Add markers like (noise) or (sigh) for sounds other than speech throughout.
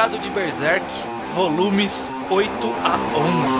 Quadrado de Berserk, volumes 8 a 11.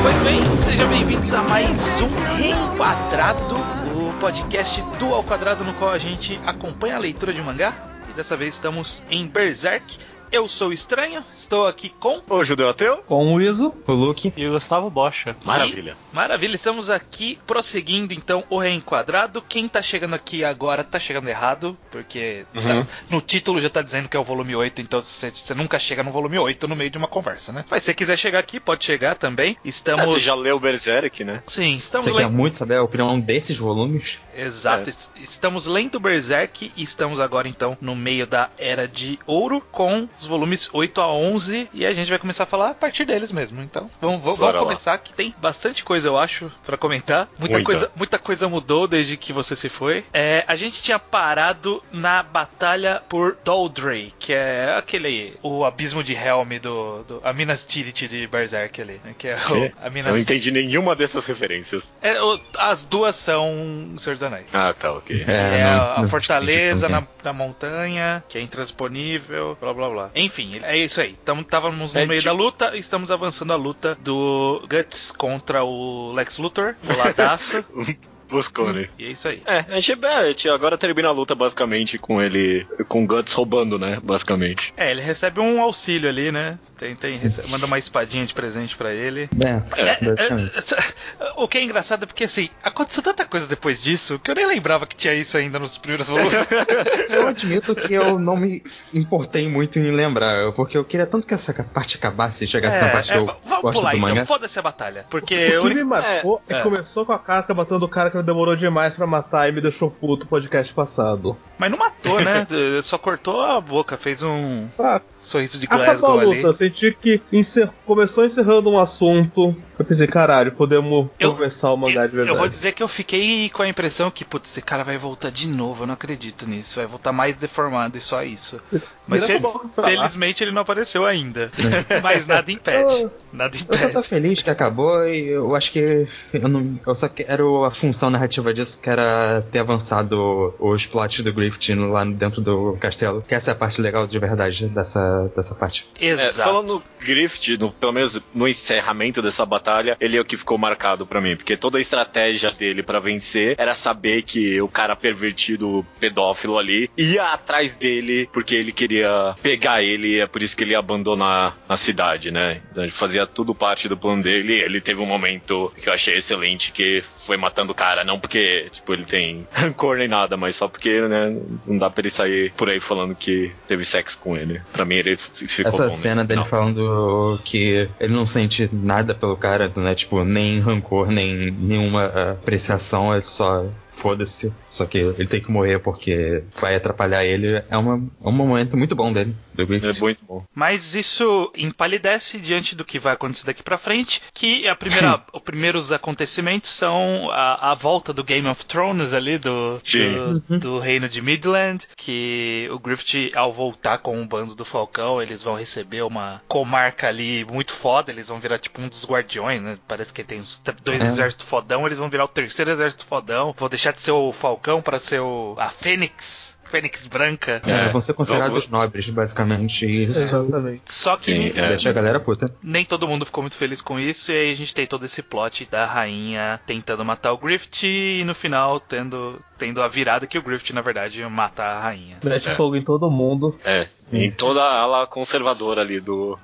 Pois bem, sejam bem-vindos a mais um Reenquadrado, o podcast do Ao Quadrado no qual a gente acompanha a leitura de mangá. E dessa vez estamos em Berserk, eu sou o Estranho, estou aqui com. O Judeu Ateu. Com o Iso, o Luke e o Gustavo Bocha. Maravilha. E, maravilha, estamos aqui prosseguindo então o Reenquadrado. Quem tá chegando aqui agora tá chegando errado, porque uhum. tá, no título já tá dizendo que é o volume 8, então você, nunca chega no volume 8 no meio de uma conversa, né? Mas se você quiser chegar aqui, pode chegar também. Estamos. Ah, você já leu Berserk, né? Sim, estamos Você quer muito saber a opinião desses volumes? Exato. É. Estamos lendo Berserk e estamos agora então no meio da Era de Ouro com os volumes 8 a 11 e a gente vai começar a falar a partir deles mesmo. Então, vamos, vamos, vamos começar que tem bastante coisa, eu acho, para comentar. Muita, muita, coisa, muita coisa mudou desde que você se foi. É, a gente tinha parado na batalha por Doldrey, que é aquele o abismo de Helm do, do a Minas Tirith de Berserk ali, né? Que é o, a Minas Não entendi nenhuma dessas referências. É, o, as duas são Senhor dos Anéis. Ah, tá, ok. É, é não, a, a fortaleza na, na montanha, que é intransponível, blá blá blá. Enfim, é isso aí. Estávamos no é meio tipo... da luta, estamos avançando a luta do Guts contra o Lex Luthor, o ladaço. (laughs) Buscone. E é isso aí. É, a gente, a gente agora termina a luta basicamente com ele, com o Guts roubando, né? Basicamente. É, ele recebe um auxílio ali, né? Tem, tem, recebe, manda uma espadinha de presente para ele. É, é, é, o que é engraçado é porque assim, aconteceu tanta coisa depois disso que eu nem lembrava que tinha isso ainda nos primeiros volumes. (laughs) eu admito que eu não me importei muito em lembrar, porque eu queria tanto que essa parte acabasse e chegasse na parte que eu vamos gosto pular, do então, mangá. foda-se a batalha. Porque o que eu... me marcou é, começou com a casca batendo o cara que demorou demais para matar e me deixou puto o podcast passado. Mas não matou, né? (laughs) Só cortou a boca, fez um ah, sorriso de Glasgow Acabou a luta, ali. senti que encer... começou encerrando um assunto. Eu pensei, caralho, podemos eu, começar o mangá eu, de verdade. Eu vou dizer que eu fiquei com a impressão que, putz, esse cara vai voltar de novo, eu não acredito nisso. Vai voltar mais deformado e só isso. Mas fe felizmente ele não apareceu ainda. (laughs) Mas nada impede. Eu, nada impede. Eu só tô feliz que acabou e eu acho que eu, não, eu só quero a função narrativa disso, que era ter avançado os plots do Griffith lá dentro do castelo. Que essa é a parte legal de verdade dessa, dessa parte. Exato. É, falando Griffith, no, pelo menos no encerramento dessa batalha, ele é o que ficou marcado para mim, porque toda a estratégia dele para vencer era saber que o cara pervertido, pedófilo ali, ia atrás dele porque ele queria pegar ele e é por isso que ele ia abandonar a cidade, né? Então, fazia tudo parte do plano dele. Ele teve um momento que eu achei excelente que foi matando o cara, não porque tipo ele tem (laughs) rancor nem nada, mas só porque, né, não dá pra ele sair por aí falando que teve sexo com ele. Pra mim ele ficou Essa bom cena dele final. falando que ele não sente nada pelo cara, né? Tipo, nem rancor, nem nenhuma apreciação, ele só foda-se. Só que ele tem que morrer porque vai atrapalhar ele. É, uma, é um momento muito bom dele. Do é muito bom. Mas isso empalidece diante do que vai acontecer daqui pra frente. Que a primeira, (laughs) os primeiros acontecimentos são a, a, volta do Game of Thrones ali, do, do, Uhum. do, reino de Midland. Que o Griffith, ao voltar com o bando do Falcão, eles vão receber uma comarca ali muito foda. Eles vão virar tipo um dos guardiões, né? Parece que tem dois É. exércitos fodão. Eles vão virar o terceiro exército fodão. Vou deixar de ser o Falcão para ser o, a Fênix. Fênix branca. É, vão ser considerados nobres, basicamente. Isso Exatamente. Só que Sim, é. deixa a galera puta. nem todo mundo ficou muito feliz com isso, e aí a gente tem todo esse plot da rainha tentando matar o Griffith e no final tendo, tendo a virada que o Griffith, na verdade, mata a rainha. Mete É. fogo em todo mundo. É, em toda a ala conservadora ali do,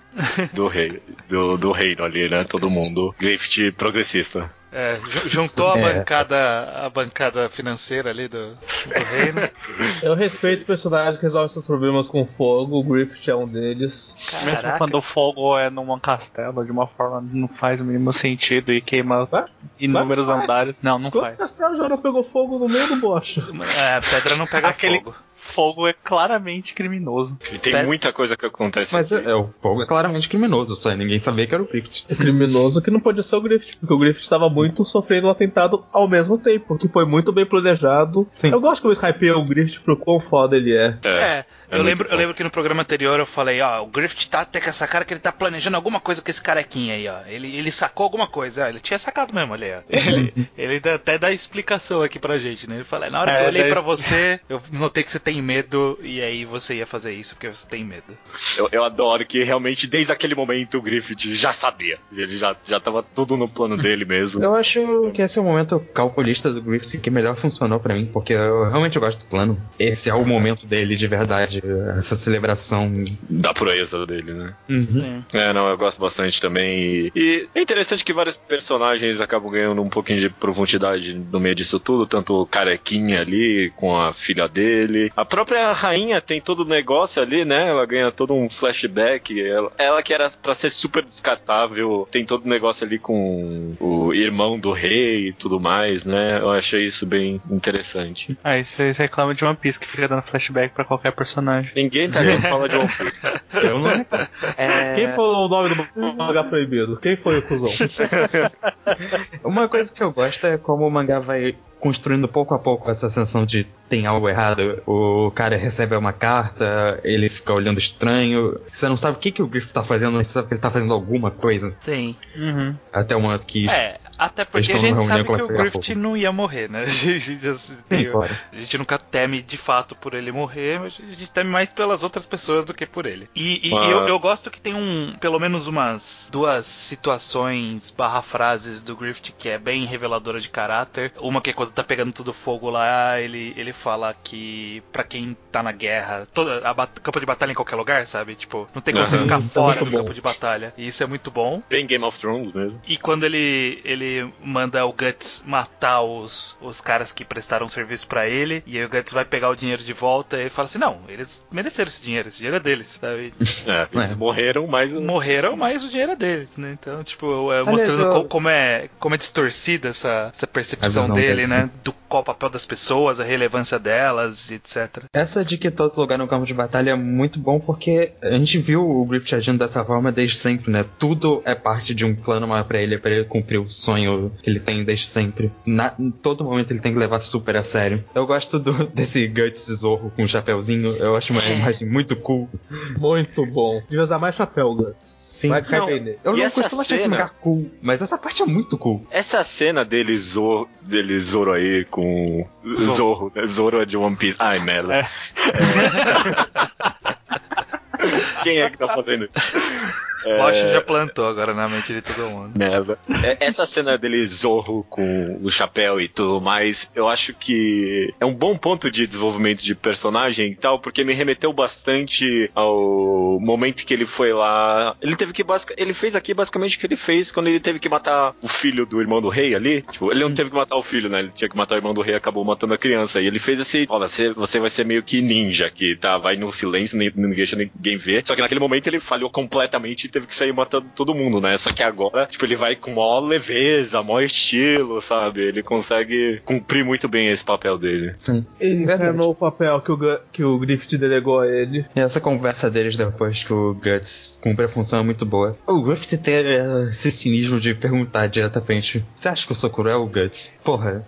do rei, do, do reino ali, né? Todo mundo. Griffith progressista. É, ju- juntou a É. bancada a bancada financeira ali do, do reino. (laughs) Eu respeito personagens que resolvem seus problemas com fogo. O Griffith é um deles. Mesmo Caraca. quando o fogo é num castelo de uma forma que não faz o mínimo sentido e queima Ué? inúmeros andares. Não, não Quanto faz. castelo já não pegou fogo no meio do bocha? É, a pedra não pega Aquele- fogo. Fogo é claramente criminoso. E tem Pera- muita coisa que acontece. Mas aqui. é, o fogo é claramente criminoso, só ninguém sabia que era o Griffith. O criminoso que não podia ser o Griffith, porque o Griffith estava muito sofrendo um atentado ao mesmo tempo, que foi muito bem planejado. Sim. Eu gosto como eles hypeiam o Griffith pro quão foda ele é. É. É, É eu, lembro, eu lembro que no programa anterior eu falei, ó, o Griffith tá até com essa cara que ele tá planejando alguma coisa com esse carequinha aí, ó. Ele, ele sacou alguma coisa, ó, ele tinha sacado mesmo ali, ó. (laughs) Ele, ele até dá explicação aqui pra gente, né? Ele fala, na hora que eu olhei pra você, eu notei que você tem medo e aí você ia fazer isso porque você tem medo. Eu, eu adoro que realmente desde aquele momento o Griffith já sabia. Ele já, já tava tudo no plano dele mesmo. Eu acho que esse é o momento calculista do Griffith que melhor funcionou para mim, porque eu realmente gosto do plano. Esse é o momento dele de verdade, essa celebração. Da proeza dele, né? Uhum. É, não, eu gosto bastante também. E, e, é interessante que vários personagens acabam ganhando um pouquinho de profundidade no meio disso tudo, tanto o Carequinha ali com a filha dele. A própria rainha tem todo o negócio ali, né? Ela ganha todo um flashback. Ela, ela que era para ser super descartável, tem todo o negócio ali com o irmão do rei e tudo mais, né? Eu achei isso bem interessante. Ah, isso vocês reclamam de One Piece que fica dando flashback pra qualquer personagem. Ninguém tá vendo fala de One Piece. (laughs) Eu não reclamo. É... Quem falou o nome do (laughs) mangá proibido? Quem foi o cuzão? (laughs) Uma coisa que eu gosto é como o mangá vai construindo pouco a pouco essa sensação de tem algo errado. O cara recebe uma carta, ele fica olhando estranho. Você não sabe o que, que o Griff tá fazendo, mas você sabe que ele tá fazendo alguma coisa. Sim. Uhum. Até o momento que. É, até porque a gente sabe que o Griffith não ia morrer, né? (laughs) A gente, claro. a gente nunca teme de fato por ele morrer, mas a gente teme mais pelas outras pessoas do que por ele. E, e eu, eu, gosto que tem um, pelo menos umas duas situações barra frases do Griffith que é bem reveladora de caráter. Uma que é quando tá pegando tudo fogo lá, ele, ele fala que para quem tá na guerra, toda a campo de batalha em qualquer lugar, sabe? Tipo, não tem como uhum, você ficar é fora é do bom. campo de batalha. E isso é muito bom. Bem Game of Thrones mesmo. E quando ele, ele manda o Guts matar os, os caras que prestaram serviço para ele, e aí o Guts vai pegar o dinheiro de volta e ele fala assim: não, eles mereceram esse dinheiro, esse dinheiro é deles, sabe? (laughs) É, eles é. morreram, mas. Morreram, mas o dinheiro é deles, né? Então, tipo, é, mostrando eu... como, é, como é distorcida essa, essa percepção dele, né? Do qual o papel das pessoas, a relevância delas, etc. Essa de que todo lugar no campo de batalha é muito bom porque a gente viu o Griffith agindo dessa forma desde sempre, né? Tudo é parte de um plano maior pra ele, para ele cumprir o sonho sonho que ele tem desde sempre. Na, em todo momento ele tem que levar super a sério. Eu gosto do, (laughs) desse Guts de Zorro com o chapéuzinho. Eu acho uma é. imagem muito cool. Muito bom. Devia usar mais chapéu, Guts. Sim. Vai não, eu não costumo achar esse mangá cool, mas essa parte é muito cool. Essa cena dele, Zoro, dele Zoro aí com. Zorro, né? Zoro é de One Piece. Ai, merda. É. (laughs) Quem é que tá fazendo isso? É... já plantou agora na mente de todo mundo. Merda. É, essa cena dele zorro com o chapéu e tudo mais, eu acho que é um bom ponto de desenvolvimento de personagem e tal, porque me remeteu bastante ao momento que ele foi lá. Ele teve que basicamente. Ele fez aqui basicamente o que ele fez quando ele teve que matar o filho do irmão do rei ali. Tipo, ele não teve que matar o filho, né? Ele tinha que matar o irmão do rei e acabou matando a criança. E ele fez esse. Olha, você, você vai ser meio que ninja aqui, tá? Vai no silêncio, ninguém deixa ninguém ver. Só que naquele momento ele falhou completamente teve que sair matando todo mundo, né? Só que agora, tipo, ele vai com maior leveza, maior estilo, sabe? Ele consegue cumprir muito bem esse papel dele. Sim. Ele encarnou o papel que o, que o Griffith delegou a ele. E essa conversa deles depois que o Guts cumpre a função é muito boa. O Griffith tem uh, esse cinismo de perguntar diretamente: Você acha que eu sou cruel, Guts? Porra.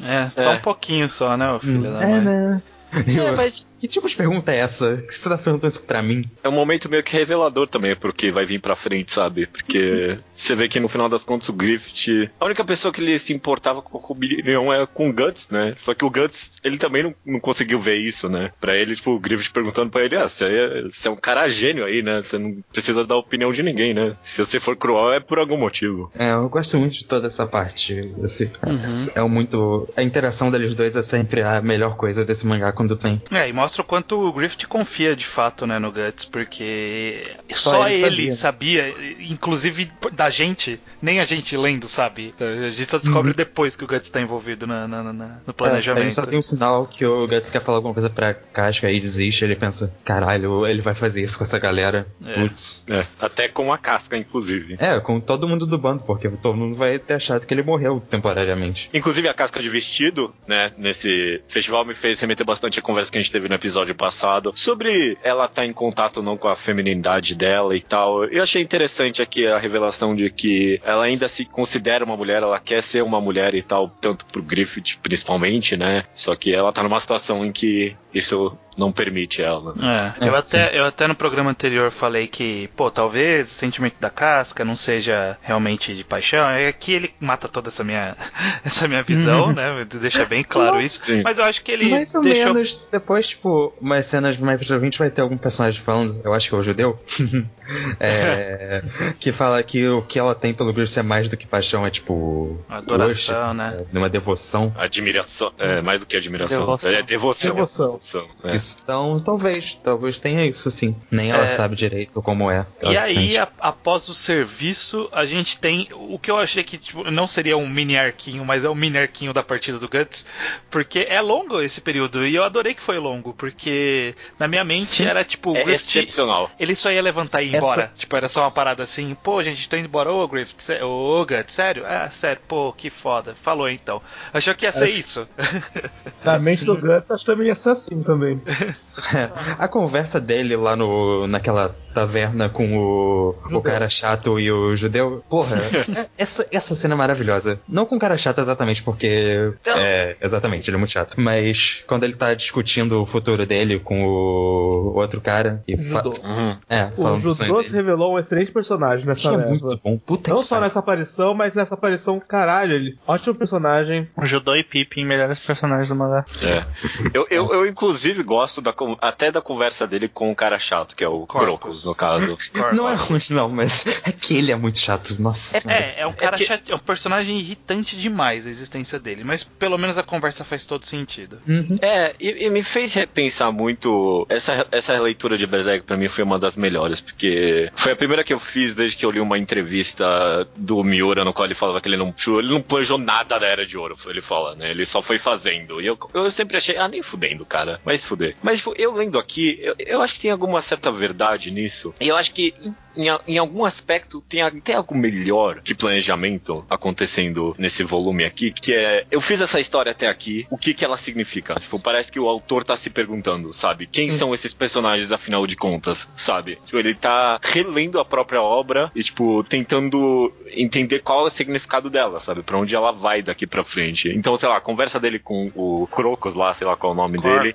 É, só é. um pouquinho só, né, filho hum, da é, mãe? É, né? É, mas que tipo de pergunta é essa? Que você tá perguntando isso pra mim? É um momento meio que revelador também, porque vai vir pra frente, sabe? Porque Sim. você vê que no final das contas o Griffith. A única pessoa que ele se importava com a opinião é com o Guts, né? Só que o Guts, ele também não, não conseguiu ver isso, né? Pra ele, tipo, o Griffith perguntando pra ele: ah, você é, você é um cara gênio aí, né? Você não precisa dar opinião de ninguém, né? Se você for cruel é por algum motivo. É, eu gosto muito de toda essa parte. Esse, uhum. É muito. A interação deles dois é sempre a melhor coisa desse mangá quando tem. É, e mostra o quanto o Griffith confia de fato né, no Guts, porque só, só ele, ele sabia. sabia. inclusive da gente, nem a gente lendo sabe. A gente só descobre uhum. depois que o Guts está envolvido na, na, na, no planejamento. É, a gente só tem um sinal que o Guts quer falar alguma coisa pra Casca e desiste. Ele pensa: caralho, ele vai fazer isso com essa galera. É. Putz. É, até com a casca, inclusive. É, com todo mundo do bando, porque todo mundo vai ter achado que ele morreu temporariamente. Inclusive a casca de vestido, né, nesse festival me fez remeter bastante a conversa que a gente teve no episódio passado sobre ela estar tá em contato ou não com a feminilidade dela e tal. Eu achei interessante aqui a revelação de que ela ainda se considera uma mulher, ela quer ser uma mulher e tal, tanto pro Griffith principalmente, né? Só que ela tá numa situação em que isso não permite ela. É, eu, até, eu até no programa anterior falei que, pô, talvez o sentimento da casca não seja realmente de paixão. É que ele mata toda essa minha, (laughs) essa minha visão, uhum. né? Deixa bem claro isso. Sim. Mas eu acho que ele. Mais ou deixou... menos depois, tipo, umas cenas mais pra frente vai ter algum personagem falando, eu acho que é o judeu. (laughs) é, (laughs) que fala que o que ela tem pelo Griffiths é mais do que paixão, é tipo. Adoração, worship, né? É, uma devoção. Admiração. É, mais do que admiração. Devoção. É devoção. devoção. É. Isso. Então, talvez, talvez tenha isso sim. Nem ela é. sabe direito como é. E aí, a, após o serviço, a gente tem o que eu achei que tipo, não seria um mini arquinho, mas é um mini arquinho da partida do Guts, porque é longo esse período e eu adorei que foi longo, porque na minha mente sim. era tipo, é excepcional. Ele só ia levantar e ir embora. Tipo, era só uma parada assim, pô, gente, tô indo embora. Ô, Griffith, ô, Guts, sério? Ah, sério, pô, que foda. Falou então. Achou que ia ser acho... isso. (laughs) Na mente do Guts, acho que também ia ser assim também. (laughs) A conversa dele lá no, naquela taverna com o, o cara chato e o judeu. Porra, (laughs) é, essa, essa cena é maravilhosa. Não com o cara chato exatamente, porque. É, exatamente, ele é muito chato. Mas quando ele tá discutindo o futuro dele com o outro cara. E Judô. Uhum. É, o Judô se revelou um excelente personagem nessa leva. É muito bom. Puta Não só cara. nessa aparição, mas nessa aparição, caralho, ele. Ótimo personagem. O Judô e Pippin, melhores personagens do mangá. É. Eu, eu, eu, inclusive, gosto da, até da conversa dele com o cara chato, que é o Crocus, no caso. (laughs) não é ruim, não, mas é que ele é muito chato. Nossa. É, é, é um cara é, que... chato, é um personagem irritante demais a existência dele, mas pelo menos a conversa faz todo sentido. Uhum. É, e, e, me fez repensar muito. Essa, essa leitura de Berserk pra mim foi uma das melhores, porque foi a primeira que eu fiz desde que eu li uma entrevista do Miura, no qual ele falava que ele não, ele não planejou nada da Era de Ouro, ele fala, né? Ele só foi fazendo. E eu, eu sempre achei, ah, nem fudendo, cara. Mas fuder. Mas, tipo, eu lendo aqui, eu, eu acho que tem alguma certa verdade nisso. E eu acho que em, em, algum aspecto tem até algo melhor que planejamento acontecendo nesse volume aqui, que é eu fiz essa história até aqui, o que que ela significa? Tipo, parece que o autor tá se perguntando, sabe? Quem são esses personagens afinal de contas, sabe? Tipo, ele tá relendo a própria obra e tipo tentando entender qual é o significado dela, sabe? Para onde ela vai daqui para frente. Então, sei lá, a conversa dele com o Crocus lá, sei lá qual é o nome dele.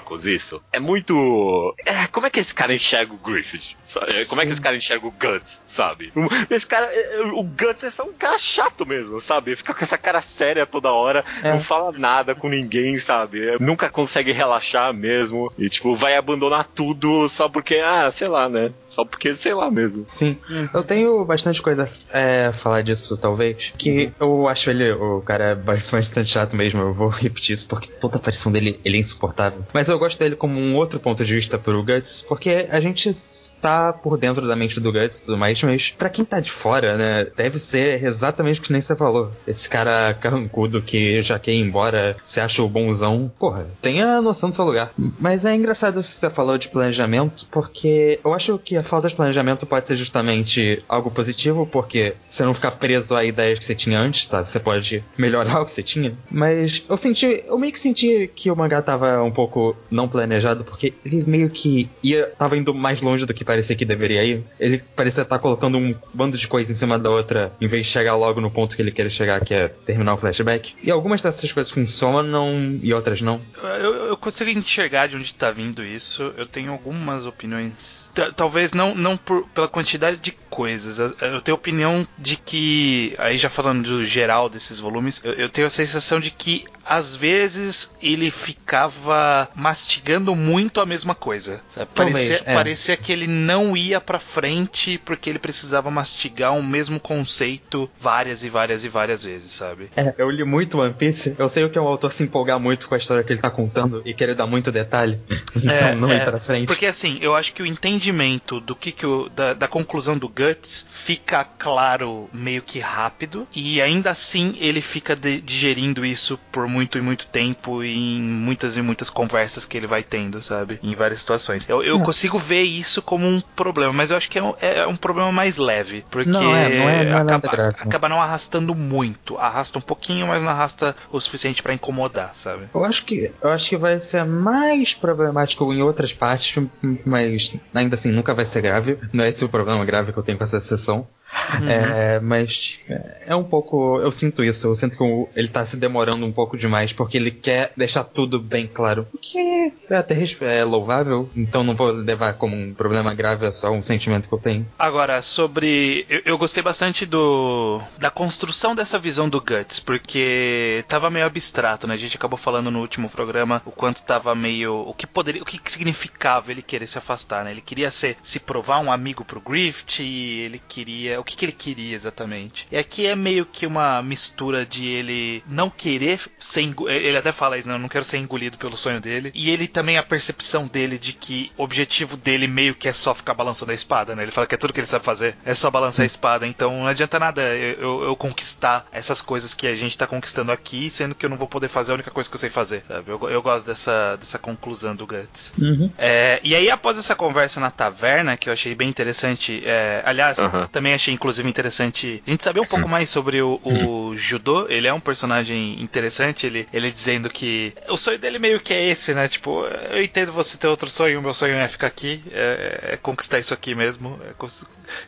Corcus, isso. É muito. É, como é que esse cara enxerga o Griffith? Como é que esse cara enxerga o Guts, sabe? Esse cara, é, é, o Guts é só um cara chato mesmo, sabe? Fica com essa cara séria toda hora, é. não fala nada com ninguém, sabe? Nunca consegue relaxar mesmo. E, tipo, vai abandonar tudo só porque, ah, sei lá, né? Só porque, sei lá mesmo. Sim. Eu tenho bastante coisa é, falar disso, talvez. Que uhum. eu acho ele, o cara é (laughs) bastante chato mesmo. Eu vou repetir isso porque toda a aparição dele ele é insuportável. Mas eu gosto dele como um outro ponto de vista pro Guts, porque a gente tá por dentro da mente do Guts e tudo mais, mas pra quem tá de fora, né, deve ser exatamente o que nem você falou. Esse cara carrancudo que já quer ir embora, se acha o bonzão, porra, tenha noção do seu lugar. Mas é engraçado se você falou de planejamento, porque eu acho que a falta de planejamento pode ser justamente algo positivo, porque você não ficar preso a ideias que você tinha antes, sabe? Você pode melhorar (laughs) o que você tinha. Mas eu senti, eu meio que senti que o mangá tava um pouco não planejado, porque ele meio que ia, tava indo mais longe do que parecia que deveria ir. Ele parecia estar colocando um bando de coisas em cima da outra, em vez de chegar logo no ponto que ele quer chegar, que é terminar o flashback. E algumas dessas coisas funcionam e outras não. Eu, eu consigo enxergar de onde está vindo isso. Eu tenho algumas opiniões talvez não, não por, pela quantidade de coisas. Eu tenho opinião de que, aí já falando do geral desses volumes, eu, eu tenho a sensação de que às vezes ele ficava mastigando muito a mesma coisa. Parecia, é. parecia que ele não ia pra frente porque ele precisava mastigar o mesmo conceito várias e várias e várias vezes, sabe? É, eu li muito One Piece, eu sei o que é o autor se empolgar muito com a história que ele tá contando e querer dar muito detalhe, (laughs) então é, não é, ir pra frente. Porque assim, eu acho que o entendimento do que, que o, da, da conclusão do Guts fica claro meio que rápido e ainda assim ele fica de, digerindo isso por muito e muito tempo e em muitas e muitas conversas que ele vai tendo, sabe? Em várias situações. Eu, eu consigo ver isso como um problema, mas eu acho que é um, é um problema mais leve, porque não é, não é, não é acaba, acaba não arrastando muito. Arrasta um pouquinho, mas não arrasta o suficiente para incomodar, sabe? Eu acho que eu acho que vai ser mais problemático em outras partes, mas ainda assim nunca vai ser grave. Não é esse o problema grave que eu tenho com essa sessão. Uhum. É, mas é um pouco. Eu sinto isso. Eu sinto que ele tá se demorando um pouco demais porque ele quer deixar tudo bem claro. O que é até é louvável, então não vou levar como um problema grave, é só um sentimento que eu tenho. Agora, sobre. Eu, eu gostei bastante do. da construção dessa visão do Guts, porque tava meio abstrato, né? A gente acabou falando no último programa o quanto tava meio. o que poderia. o que significava ele querer se afastar, né? Ele queria ser, se provar um amigo pro Grift, ele queria. o que, que ele queria exatamente. E aqui é meio que uma mistura de ele não querer ser. Ele até fala isso, né? Eu não quero ser engolido pelo sonho dele. E ele também, a percepção dele de que o objetivo dele meio que é só ficar balançando a espada, né? Ele fala que é tudo que ele sabe fazer, é só balançar a espada. Então não adianta nada eu, eu conquistar essas coisas que a gente tá conquistando aqui, sendo que eu não vou poder fazer a única coisa que eu sei fazer, sabe? Eu, eu gosto dessa, dessa conclusão do Guts. Uhum. É, e aí, após essa conversa na taverna, que eu achei bem interessante, é, aliás, uhum. também achei inclusive interessante a gente saber um pouco mais sobre o, o uhum. Judô. Ele é um personagem interessante, ele, ele dizendo que o sonho dele meio que é esse, né? Tipo, eu entendo você ter outro sonho, o meu sonho é ficar aqui, é, é conquistar isso aqui mesmo. É,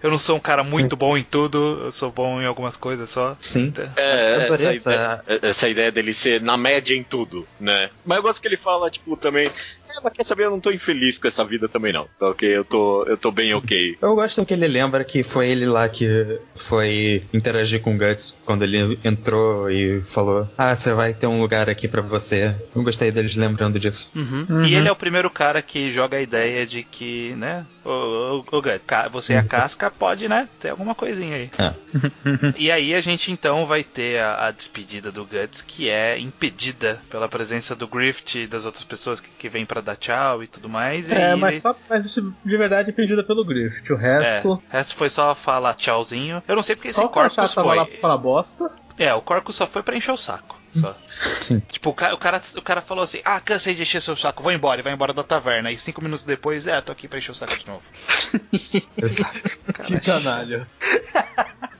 eu não sou um cara muito bom em tudo, eu sou bom em algumas coisas só. Sim. Então, é, essa, essa... Ideia, essa ideia dele ser na média em tudo, né? Mas eu gosto que ele fala, tipo, também é, mas quer saber, eu não tô infeliz com essa vida também não. Tá ok? Eu tô, eu tô bem ok. Eu gosto que ele lembra que foi ele lá que foi interagir com o Guts quando ele entrou e falou: Ah, você vai ter um lugar aqui para você. Eu gostei deles lembrando disso. Uhum. Uhum. E ele é o primeiro cara que joga a ideia de que, né? O, o, o Guts, você é a casca, pode, né? Ter alguma coisinha aí. É. (laughs) e aí a gente então vai ter a, a, despedida do Guts, que é impedida pela presença do Grift e das outras pessoas que, que vêm para dar tchau e tudo mais. é, mas ele... só mas de verdade é pedida pelo Grift. O resto. É, o resto foi só falar tchauzinho. Eu não sei porque só esse Corpus foi. Lá pra bosta. É, o Corpus só foi pra encher o saco. Só. Sim. Tipo, o cara, o cara, o, cara, falou assim: Ah, cansei de encher seu saco, vou embora, e vai embora da taverna. E cinco minutos depois, é, tô aqui pra encher o saco de novo. (laughs) Exato. que canalha. (laughs)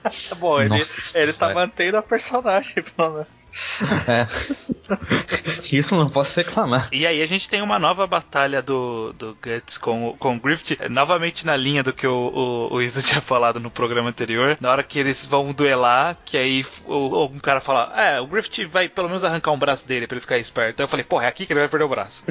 (laughs) Bom, ele, Nossa, ele tá mantendo a personagem, pelo menos. É. (laughs) Isso não posso reclamar. E aí a gente tem uma nova batalha do, do Guts com, com o Griffith, novamente na linha do que o, o, o Iso (laughs) tinha falado no programa anterior. Na hora que eles vão duelar, que aí o, um cara fala: É, o Griffith vai pelo menos arrancar um braço dele pra ele ficar esperto. Então eu falei: Porra, é aqui que ele vai perder o braço.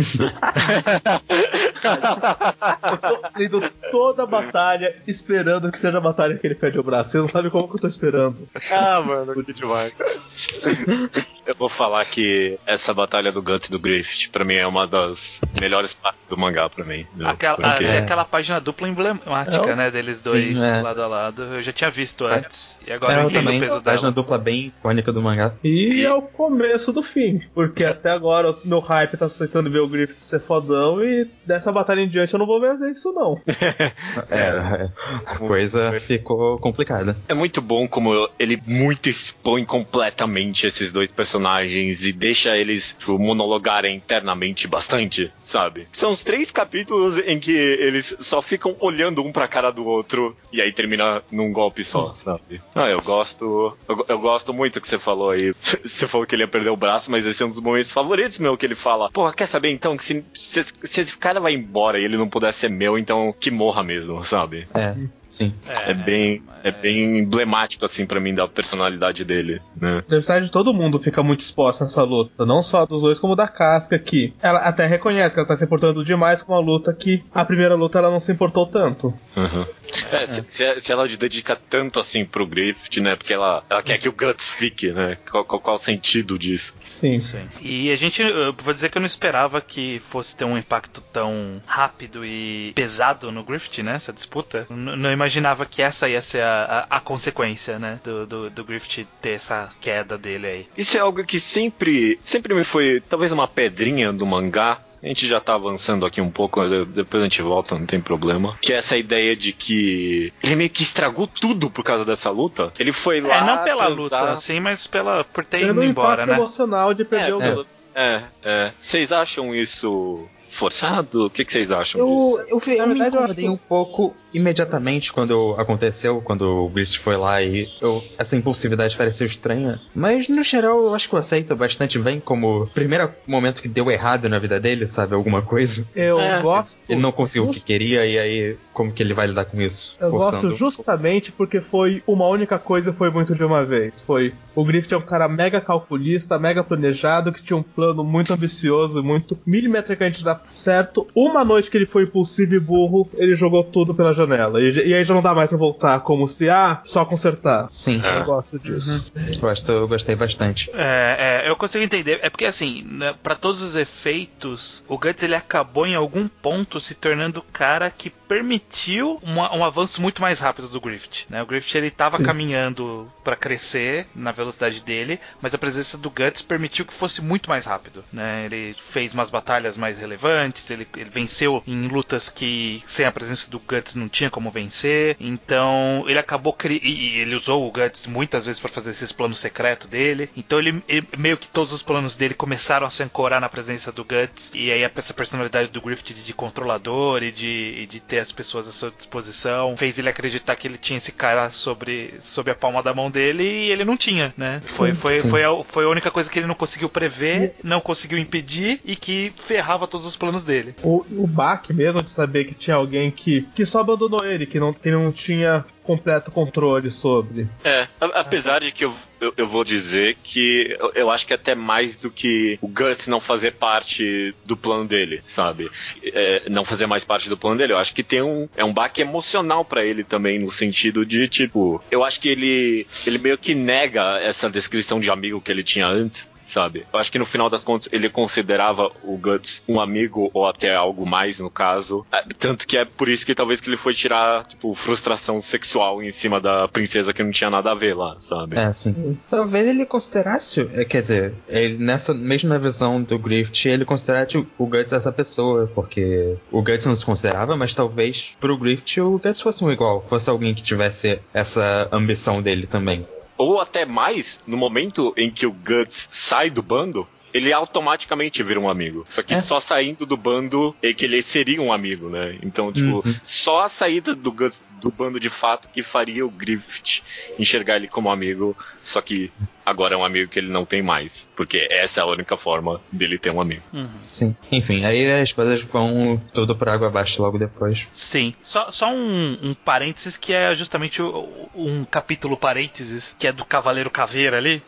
eu tô indo toda a batalha esperando que seja a batalha que ele perde o braço. Vocês não sabem como que eu tô esperando. Ah, mano, que demais. (laughs) Eu vou falar que essa batalha do Guts e do Griffith, pra mim, é uma das melhores partes do mangá pra mim. Aquela, Porque... é aquela página dupla emblemática, é, né? Deles dois sim, é. lado a lado. Eu já tinha visto é. antes. E agora é, eu entendo também, o peso dela. página dupla bem icônica do mangá. E sim. é o começo do fim. Porque até agora o meu hype tá tentando ver o Griffith ser fodão e dessa batalha em diante eu não vou ver isso, não. (laughs) é, a coisa ficou complicada. É muito bom como ele muito expõe completamente esses dois personagens personagens e deixa eles tipo, monologarem internamente bastante, sabe? São os três capítulos em que eles só ficam olhando um pra cara do outro e aí termina num golpe só, sabe? Ah, eu gosto. Eu, eu gosto muito que você falou aí. (laughs) Você falou que ele ia perder o braço, mas esse é um dos momentos favoritos meu que ele fala. Porra, quer saber então que se, se, se esse cara vai embora e ele não puder ser meu, então que morra mesmo, sabe? É. Sim. É, é bem, é, é bem emblemático, assim, para mim, da personalidade dele, né? A personalidade todo mundo fica muito exposta nessa luta. Não só dos dois, como da Casca, que ela até reconhece que ela tá se importando demais com a luta que a primeira luta ela não se importou tanto. Uhum. É, se, se, se, ela dedica tanto assim pro Griffith, né? Porque ela, ela quer que o Guts fique, né? Qual, qual, qual o sentido disso? Sim. Sim. E a gente, eu vou dizer que eu não esperava que fosse ter um impacto tão rápido e pesado no Griffith, né? Essa disputa. N não imaginava que essa ia ser a, a, a consequência, né? Do, do, do, Griffith ter essa queda dele aí. Isso é algo que sempre, sempre me foi, talvez uma pedrinha do mangá, a gente já tá avançando aqui um pouco, depois a gente volta, não tem problema. Que é essa ideia de que ele meio que estragou tudo por causa dessa luta. Ele foi lá. É, não pela luta, assim, mas pela, por ter ido embora, né? emocional de perder é, o é, é, é. Vocês acham isso forçado? O que, que vocês acham eu, disso? Eu, eu, eu me incomodei acho... um pouco imediatamente quando aconteceu, quando o Griffith foi lá e eu, essa impulsividade pareceu estranha. Mas no geral eu acho que eu aceito bastante bem como primeiro momento que deu errado na vida dele, sabe? Alguma coisa. Eu É. gosto. Ele não conseguiu o que just- queria e aí como que ele vai lidar com isso? Eu Forçando- gosto justamente porque foi uma única coisa e foi muito de uma vez. Foi o Griffith é um cara mega calculista, mega planejado, que tinha um plano muito ambicioso, muito milimetricamente de dar certo. Uma noite que ele foi impulsivo e burro, ele jogou tudo pela janela. E, e aí já não dá mais pra voltar, como se, ah, só consertar. Sim, Eu gosto disso. gosto, eu gostei bastante. É, é, eu consigo entender. É porque assim, né, para todos os efeitos, o Guts ele acabou em algum ponto se tornando o cara que permitiu uma- um avanço muito mais rápido do Griffith. Né? O Griffith ele tava caminhando para crescer na velocidade dele, mas a presença do Guts permitiu que fosse muito mais rápido. Né? Ele fez umas batalhas mais relevantes, ele, ele venceu em lutas que sem a presença do Guts não tinha como vencer. Então ele acabou cri... e ele usou o Guts muitas vezes para fazer esses planos secretos dele. Então ele, ele- meio que todos os planos dele começaram a se ancorar na presença do Guts e aí essa personalidade do Griffith de, de controlador e de, e de ter as pessoas à sua disposição fez ele acreditar que ele tinha esse cara sobre, sobre a palma da mão dele e ele não tinha, né? Foi, foi, foi, a, foi a única coisa que ele não conseguiu prever, não conseguiu impedir e que ferrava todos os planos dele. O, o baque mesmo de saber que tinha alguém que, que só abandonou ele, que não, que não tinha completo controle sobre. É, a- apesar de que eu, eu, eu vou dizer que eu, eu acho que até mais do que o Guts não fazer parte do plano dele, sabe? É, não fazer mais parte do plano dele, eu acho que tem um, é um baque emocional pra ele também, no sentido de, tipo, eu acho que ele, ele meio que nega essa descrição de amigo que ele tinha antes. Sabe? Eu acho que no final das contas ele considerava o Guts um amigo ou até algo mais no caso. É, Tanto que é por isso que talvez que ele foi tirar, tipo, frustração sexual em cima da princesa que não tinha nada a ver lá, sabe? É, sim. Talvez ele considerasse, é, quer dizer, ele, nessa mesma visão do Griffith, ele considerasse o Guts essa pessoa, porque o Guts não se considerava, mas talvez pro Griffith o Guts fosse um igual, fosse alguém que tivesse essa ambição dele também. Ou até mais, no momento em que o Guts sai do bando, ele automaticamente vira um amigo. Só que É. só saindo do bando é que ele seria um amigo, né? Então, tipo, Uhum. só a saída do Guts do bando de fato que faria o Griffith enxergar ele como amigo, só que agora é um amigo que ele não tem mais. Porque essa é a única forma dele ter um amigo. Sim. Enfim, aí as coisas vão tudo por água abaixo logo depois. Sim. Só, só um, um parênteses que é justamente o- um capítulo parênteses que é do Cavaleiro Caveira ali.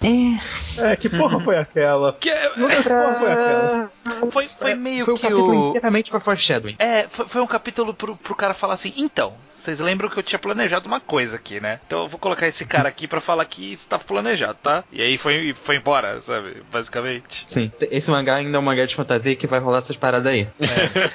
É, que porra foi aquela? Que é, Porra foi foi, foi meio Foi um que capítulo o. inteiramente pra foreshadowing. É, foi, foi um capítulo pro, pro cara falar assim, então, vocês lembram que eu tinha planejado uma coisa aqui, né? Então eu vou colocar esse cara aqui pra falar que isso tava planejado, tá? E aí foi, foi embora, sabe? Basicamente. Sim. Esse mangá ainda é um mangá de fantasia que vai rolar essas paradas aí.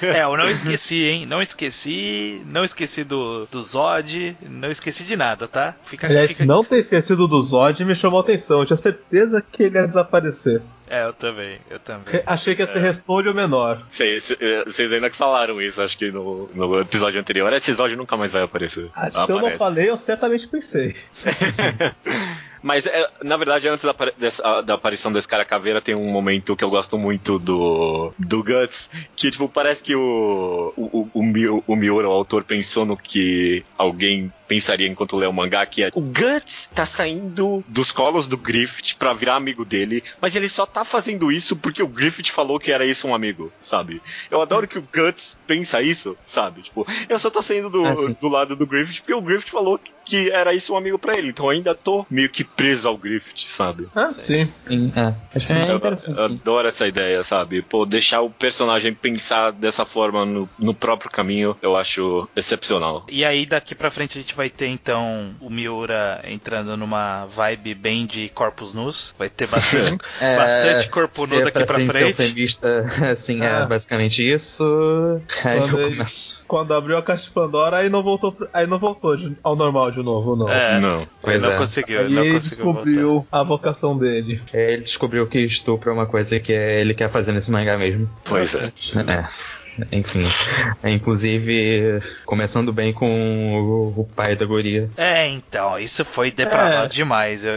É, eu não esqueci, hein? Não esqueci, não esqueci do, do Zod, não esqueci de nada, tá? Fica, Aliás, fica... não ter esquecido do Zod me chamou a atenção. Eu tinha certeza que ele ia desaparecer. É, eu também, eu também. (laughs) Achei que ia ser Responde ou menor. Vocês vocês ainda que falaram isso, acho que no, no episódio anterior. Esse episódio nunca mais vai aparecer. Ah, se eu não falei, eu certamente pensei. (laughs) Mas, é, na verdade, antes da, dessa- da aparição desse cara caveira, tem um momento que eu gosto muito do, do Guts, que, tipo, parece que o, o, o, o Miura, o autor, pensou no que alguém pensaria enquanto lê o mangá, que é o Guts tá saindo dos colos do Griffith pra virar amigo dele, mas ele só tá fazendo isso porque o Griffith falou que era isso um amigo, sabe? Eu adoro que o Guts pensa isso, sabe? Tipo, eu só tô saindo do, Ah, do lado do Griffith porque o Griffith falou que, que era isso um amigo pra ele, então eu ainda tô meio que preso ao Griffith, sabe? Ah, sim. Sim, é. Isso é Eu- interessante, eu sim. adoro essa ideia, sabe? Pô, deixar o personagem pensar dessa forma no, no próprio caminho, eu acho excepcional. E aí daqui pra frente a gente vai ter então o Miura entrando numa vibe bem de corpos nus. Vai ter bastante, (laughs) É, bastante corpo nu é daqui pra ser frente. eufemista, (laughs) assim, é Ah. basicamente isso. (laughs) Aí Quando eu ele- começo. Quando abriu a caixa de Pandora, aí não voltou, aí não voltou de- ao normal de novo, não. É, Não. Pois não é. conseguiu, Aí não ele conseguiu voltar. descobriu a vocação dele. Ele descobriu que estupro é uma coisa que ele quer fazer nesse mangá mesmo. Pois é. É. Enfim. É, inclusive, começando bem com o, o, pai da guria. É, então, isso foi depravado é. demais. Eu,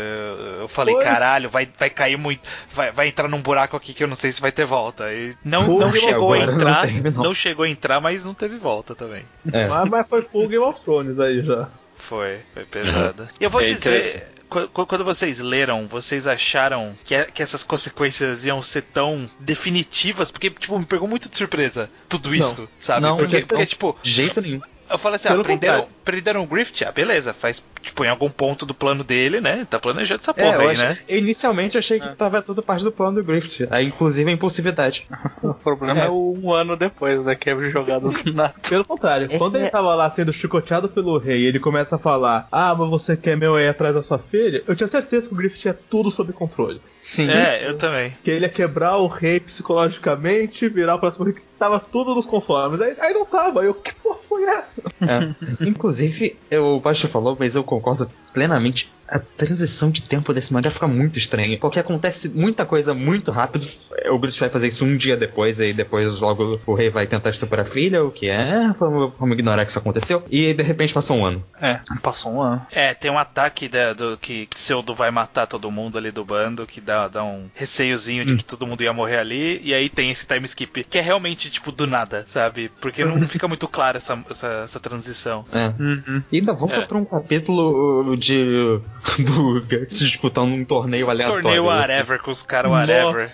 eu falei, foi. caralho, vai, vai cair muito. Vai, vai entrar num buraco aqui que eu não sei se vai ter volta. E não, não chegou a entrar. Não, não, chegou a entrar, mas não teve volta também. É. Mas, mas foi full Game of Thrones aí já. Foi, foi pesada. Uhum. E eu vou é dizer, quando vocês leram, vocês acharam que, que essas consequências iam ser tão definitivas? Porque, tipo, me pegou muito de surpresa tudo isso, não, sabe? Não, porque, porque, porque, tipo, de jeito nenhum. Eu falei assim, ah, prenderam, prenderam o Grift? Ah, beleza, faz tipo, em algum ponto do plano dele, né? Tá planejando essa porra é, aí, achei, né? Inicialmente achei que é. tava tudo parte do plano do Grift. Aí, inclusive, a impulsividade. (laughs) o problema é. é um ano depois, né? Que é jogado (laughs) na. Pelo contrário, é, quando ele tava lá sendo chicoteado pelo rei e ele começa a falar: Ah, mas você quer meu aí atrás da sua filha? Eu tinha certeza que o Grift tinha tudo sob controle. Sim. É, eu também. Que ele ia quebrar o rei psicologicamente, virar o próximo rei. Tava tudo nos conformes. Aí, aí não tava. Eu, que porra foi essa? É. (laughs) Inclusive, o Baixo falou, mas eu concordo plenamente a transição de tempo desse mangá fica muito estranha. Porque acontece muita coisa muito rápido. O Bruce vai fazer isso um dia depois, e depois logo o rei vai tentar estuprar a filha, o que é. Vamos, vamos ignorar que isso aconteceu. E de repente passou um ano. É, passou um ano. É, tem um ataque da, do que Pseudo vai matar todo mundo ali do bando, que dá, dá um receiozinho de hum. que todo mundo ia morrer ali. E aí tem esse time skip, que é realmente, tipo, do nada, sabe? Porque não (laughs) fica muito clara essa, essa, essa, transição. É. Uhum. E ainda volta é. pra um capítulo de (laughs) do Guts disputando um torneio aleatório. Torneio whatever com os caras whatever.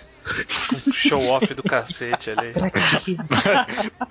Com show off do cacete ali.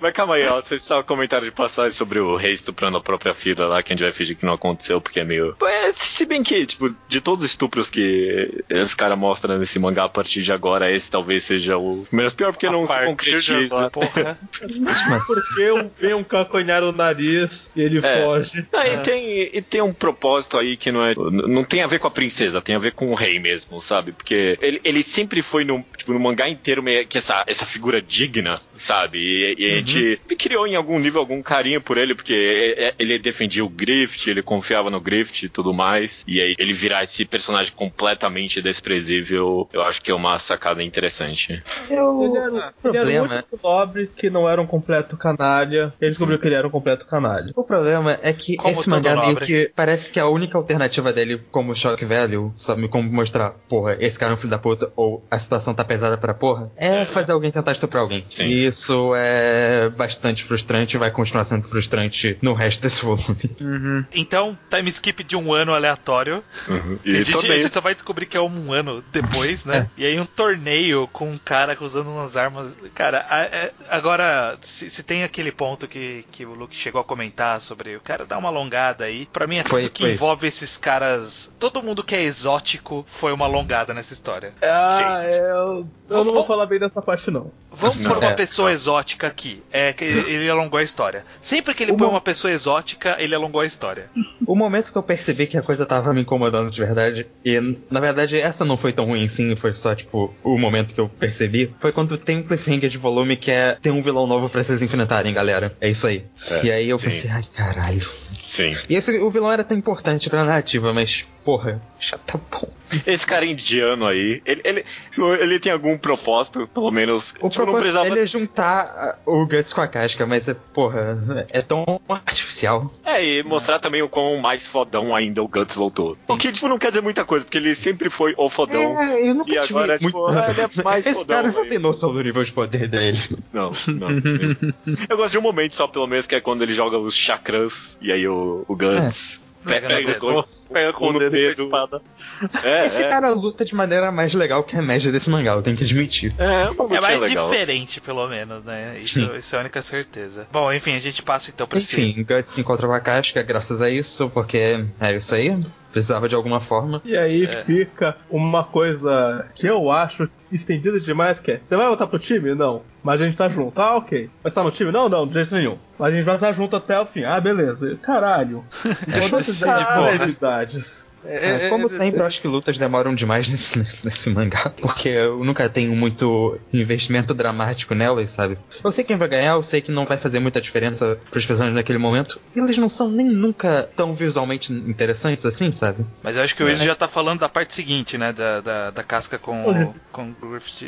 Mas calma aí, ó. Vocês só comentaram de passagem sobre o rei estuprando a própria filha lá, que a gente vai fingir que não aconteceu, porque é meio. É, se bem que, tipo, de todos os estupros que esse cara mostra nesse mangá a partir de agora, esse talvez seja o menos pior, porque a não se concretiza. Porra. Mas... Porque vem um caconhar no nariz e ele é. foge. Não, é. e, tem, e tem um propósito aí que não é não tem a ver com a princesa, tem a ver com o rei mesmo, sabe? Porque ele, ele sempre foi no, tipo, no mangá inteiro meio que essa, essa figura digna, sabe? E, e a gente uhum. criou em algum nível algum carinho por ele, porque é, é, ele defendia o Grift, ele confiava no Grift e tudo mais. E aí ele virar esse personagem completamente desprezível, eu acho que é uma sacada interessante. Eu... Ele era, ele era o único nobre que não era um completo canalha. Ele descobriu que ele era um completo canalha. O problema é que Como esse mangá meio que parece que a única alternativa dele como choque velho, sabe? Como mostrar, porra, esse cara é um filho da puta, ou a situação tá pesada pra porra, é fazer alguém tentar estuprar alguém. Sim. E isso é bastante frustrante e vai continuar sendo frustrante no resto desse volume. Uhum. Então, time skip de um ano aleatório. Uhum. E a, gente, a, gente, só vai descobrir que é um ano depois, né? (laughs) É. E aí um torneio com um cara usando umas armas. Cara, a, a, é, agora, se, se, tem aquele ponto que, que o Luke chegou a comentar sobre o cara dar uma alongada aí, pra mim é tudo foi, que foi envolve isso. esses caras Todo mundo que é exótico foi uma alongada nessa história. Ah, é, eu, eu não vou falar bem dessa parte, não. Vamos não. por uma é. pessoa exótica aqui. É que ele alongou a história. Sempre que ele põe uma pessoa exótica, ele alongou a história. O momento que eu percebi que a coisa tava me incomodando de verdade, e na verdade essa não foi tão ruim sim, foi só tipo o momento que eu percebi, foi quando tem um cliffhanger de volume que é tem um vilão novo pra vocês enfrentarem, galera. É isso aí. É, e aí eu sim. pensei, ai caralho. Sim. E esse, o vilão era tão importante pra narrativa, mas, porra, já tá bom. (laughs) Esse cara indiano aí, ele, ele, ele tem algum propósito, pelo menos. O tipo, propósito precisava... dele é juntar o Guts com a casca, mas, é, porra, é tão artificial. É, e mostrar também o quão mais fodão ainda o Guts voltou. O que, tipo, não quer dizer muita coisa, porque ele sempre foi o fodão. É, eu nunca e agora, muito... tipo, ah, ele é (laughs) mais Esse fodão. cara não tem noção do nível de poder dele. Não, não. eu gosto de um momento só, pelo menos, que é quando ele joga os chakras e aí o, o Guts. É. Pega, pega, dois, pega com o dedo, dedo. espada. É, Esse é. cara luta de maneira mais legal que a média desse mangá, eu tenho que admitir. É, é, é mais legal. diferente, pelo menos, né? Isso, isso, é a única certeza. Bom, enfim, a gente passa então pra Enfim, Guts encontra uma casca graças a isso, porque é isso aí precisava de alguma forma. E aí é. fica uma coisa que eu acho estendida demais, que é, você vai voltar pro time? Não. Mas a gente tá junto. Ah, ok. Mas tá no time? Não, não, de jeito nenhum. Mas a gente vai estar junto até o fim. Ah, beleza. Caralho. (laughs) É Todas essas habilidades É, como sempre, eu acho que lutas demoram demais nesse, (laughs) nesse mangá, porque eu nunca tenho muito investimento dramático nelas, sabe? Eu sei quem vai ganhar, eu sei que não vai fazer muita diferença pros personagens naquele momento. E eles não são nem nunca tão visualmente interessantes assim, sabe? Mas eu acho que o Izzy é. já tá falando da parte seguinte, né? Da, da, da casca com, o, com,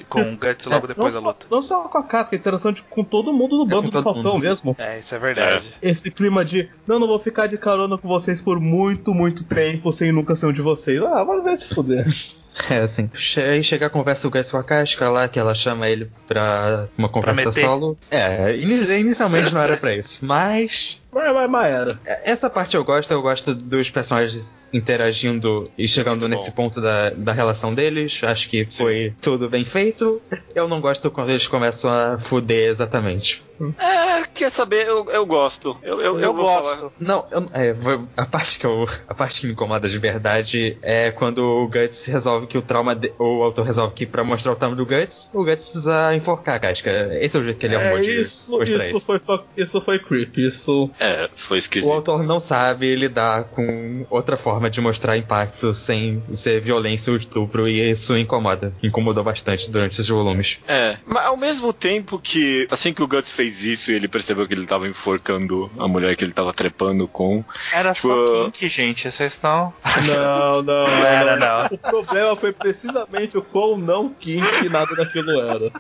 com o Guts logo é, depois da luta. Não só com a casca, é interessante com todo mundo do bando do Falcão mundo. mesmo. É, isso é verdade. Esse clima de, não, não vou ficar de carona com vocês por muito, muito tempo sem nunca um de vocês. Ah, vai ver se fuder. (laughs) É, assim. Aí chega a conversa com a Casca lá, que ela chama ele pra uma conversa pra solo. É, inicialmente não era pra isso, mas mas, mas, mas, era. É, essa parte eu gosto, eu gosto dos personagens interagindo e chegando nesse ponto da, da relação deles. Acho que foi Sim. tudo bem feito. Eu não gosto quando eles começam a fuder exatamente. É, quer saber? Eu, eu gosto. Eu, eu, eu, eu gosto. Falar. Não, eu, é, a parte que eu, a parte que me incomoda de verdade é quando o Guts resolve que o trauma, de, o autor resolve que para mostrar o trauma do Guts, o Guts precisa enforcar a casca. Esse é o jeito que ele arrumou é, de isso, isso foi isso foi creep, isso. É, foi esquisito. O autor não sabe lidar com outra forma de mostrar impacto sem ser violência ou estupro e isso incomoda. Incomodou bastante durante esses volumes. É, mas ao mesmo tempo que assim que o Guts fez isso e ele percebeu que ele tava enforcando a mulher que ele tava trepando com. Era tipo, só kink, gente. Vocês estão. Não, não, (laughs) não, era, não. O problema foi precisamente o quão não kink nada daquilo era.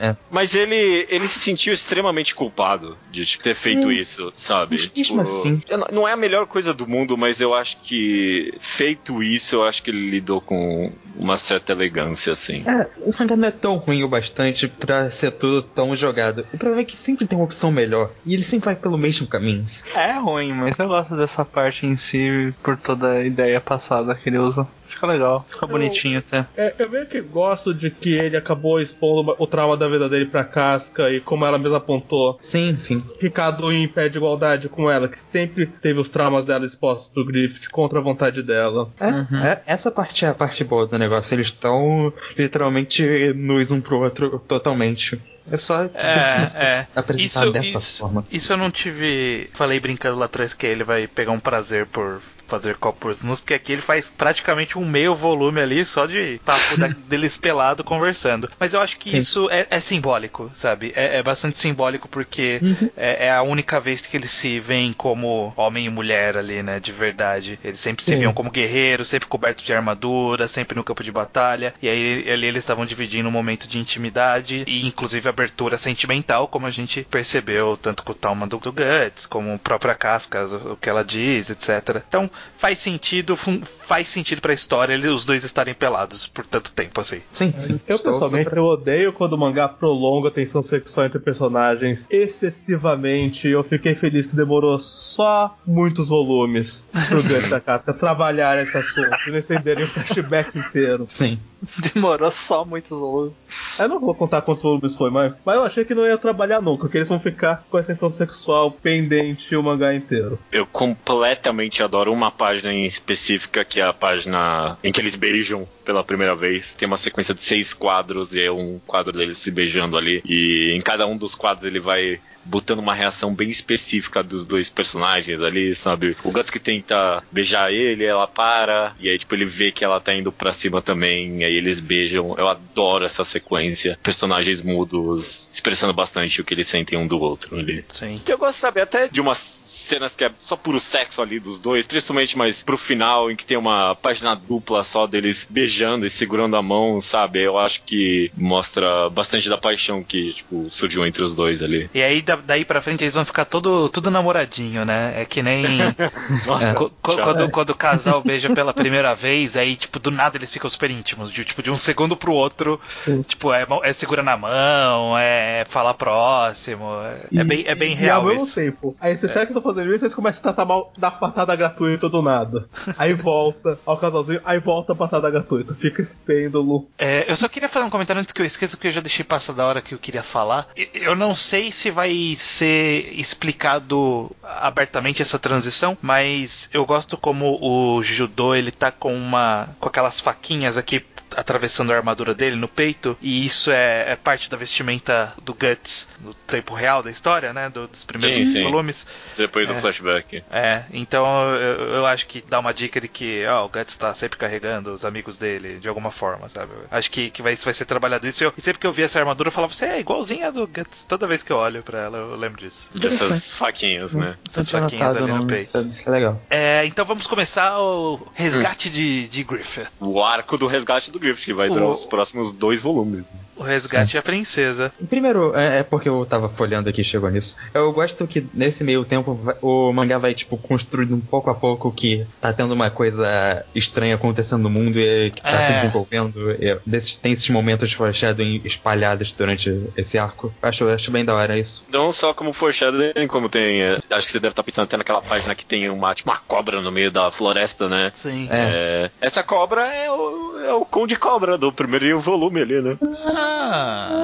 É. Mas ele, ele se sentiu extremamente culpado de tipo, ter feito isso, sabe? Tipo, assim. Não é a melhor coisa do mundo, mas eu acho que feito isso, eu acho que ele lidou com uma certa elegância, assim. É, o mangá não é tão ruim o bastante pra ser tudo tão jogado. O problema é que sempre tem uma opção melhor. E ele sempre vai pelo mesmo caminho. É ruim, mas eu gosto dessa parte em si por toda a ideia passada que ele usa. Fica legal, fica eu, bonitinho até. É, eu meio que gosto de que ele acabou expondo o trauma da vida dele pra Casca e como ela mesma apontou. Sim, sim. Ricardo em pé de igualdade com ela, que sempre teve os traumas dela expostos pro Griffith contra a vontade dela. É, uhum. é essa parte é a parte boa do negócio. Eles estão literalmente nus um pro outro totalmente. É só é, é. apresentar isso, dessa isso, forma. Isso eu não tive. Falei brincando lá atrás que ele vai pegar um prazer por fazer copos nus, porque aqui ele faz praticamente um meio volume ali só de papo (laughs) deles pelado conversando. Mas eu acho que Sim. isso é, é, simbólico, sabe? É, é bastante simbólico porque uhum. é, é, a única vez que eles se veem como homem e mulher ali, né? De verdade. Eles sempre se viam como guerreiros, sempre cobertos de armadura, sempre no campo de batalha. E aí ali eles estavam dividindo um momento de intimidade e inclusive abertura sentimental, como a gente percebeu tanto com o Talma do, do Guts, como a própria Cascas, o que ela diz, etc. Então, faz sentido, faz sentido pra história eles, os dois estarem pelados por tanto tempo assim. Sim, sim. Eu pessoalmente super... eu odeio quando o mangá prolonga a tensão sexual entre personagens excessivamente. Eu fiquei feliz que demorou só muitos volumes pro Gus da Casca trabalhar esse assunto e não estenderem o (laughs) flashback inteiro. Sim. (laughs) Demorou só muitos volumes. Eu não vou contar quantos volumes foi, mas, mas eu achei que não ia trabalhar nunca, porque eles vão ficar com a tensão sexual pendente o mangá inteiro. Eu completamente adoro uma página em específica, que é a página em que eles beijam pela primeira vez. Tem uma sequência de seis quadros e é um quadro deles se beijando ali. E em cada um dos quadros ele vai botando uma reação bem específica dos dois personagens ali, sabe? O Guts que tenta beijar ele, ela para, e aí, tipo, ele vê que ela tá indo pra cima também, e aí eles beijam. Eu adoro essa sequência. Personagens mudos expressando bastante o que eles sentem um do outro ali. Sim. Eu gosto de saber até de umas cenas que é só puro sexo ali dos dois, principalmente mais pro final, em que tem uma página dupla só deles beijando e segurando a mão, sabe? Eu acho que mostra bastante da paixão que, tipo, surgiu entre os dois ali. E aí, daí pra frente, eles vão ficar todo, tudo namoradinho, né? É que nem. (laughs) Nossa, é, quando, quando o casal beija pela primeira vez, aí, tipo, do nada eles ficam super íntimos. De, tipo, de um segundo pro outro, tipo, é, é segura na mão, é falar próximo. É, e, é bem, é bem e, real. E ao mesmo isso. tempo, aí você é. que eu tô fazendo isso, vocês começam a tratar mal da patada gratuita do nada. Aí volta ao casalzinho, aí volta a patada gratuita. Fica esse pêndulo. É, eu só queria fazer um comentário antes que eu esqueça, porque eu já deixei passar da hora que eu queria falar. Eu não sei se vai ser explicado abertamente essa transição, mas eu gosto como o judô ele tá com uma com aquelas faquinhas aqui atravessando a armadura dele no peito, e isso é, é parte da vestimenta do Guts no tempo real da história, né? Do, dos primeiros sim, sim. volumes. Depois do é, flashback. É, então eu, eu, acho que dá uma dica de que ó, o Guts tá sempre carregando os amigos dele de alguma forma, sabe? Acho que, que vai, vai ser trabalhado isso. Eu, e sempre que eu vi essa armadura, eu falava, você é igualzinha a do Guts. Toda vez que eu olho pra ela, eu lembro disso. Essas faquinhas, né? Essas faquinhas ali no peito. Isso, isso é legal. É, então vamos começar o resgate hum. de, de Griffith. O arco do resgate do Griffith, que vai o... durar os próximos dois volumes. Né? O resgate é. a princesa. Primeiro, é, é, porque eu tava folhando aqui e chegou nisso. Eu gosto que nesse meio tempo o mangá vai, tipo, construindo um pouco a pouco que tá tendo uma coisa estranha acontecendo no mundo e que tá é. se desenvolvendo. E desses, tem esses momentos de foreshadowing espalhados durante esse arco. Acho, acho bem da hora isso. Não só como foreshadowing, como tem. É, acho que você deve estar tá pensando até naquela página que tem uma, tipo, uma cobra no meio da floresta, né? Sim. É. essa cobra é o, é o Conde Cobra do primeiro volume ali, né? Ah!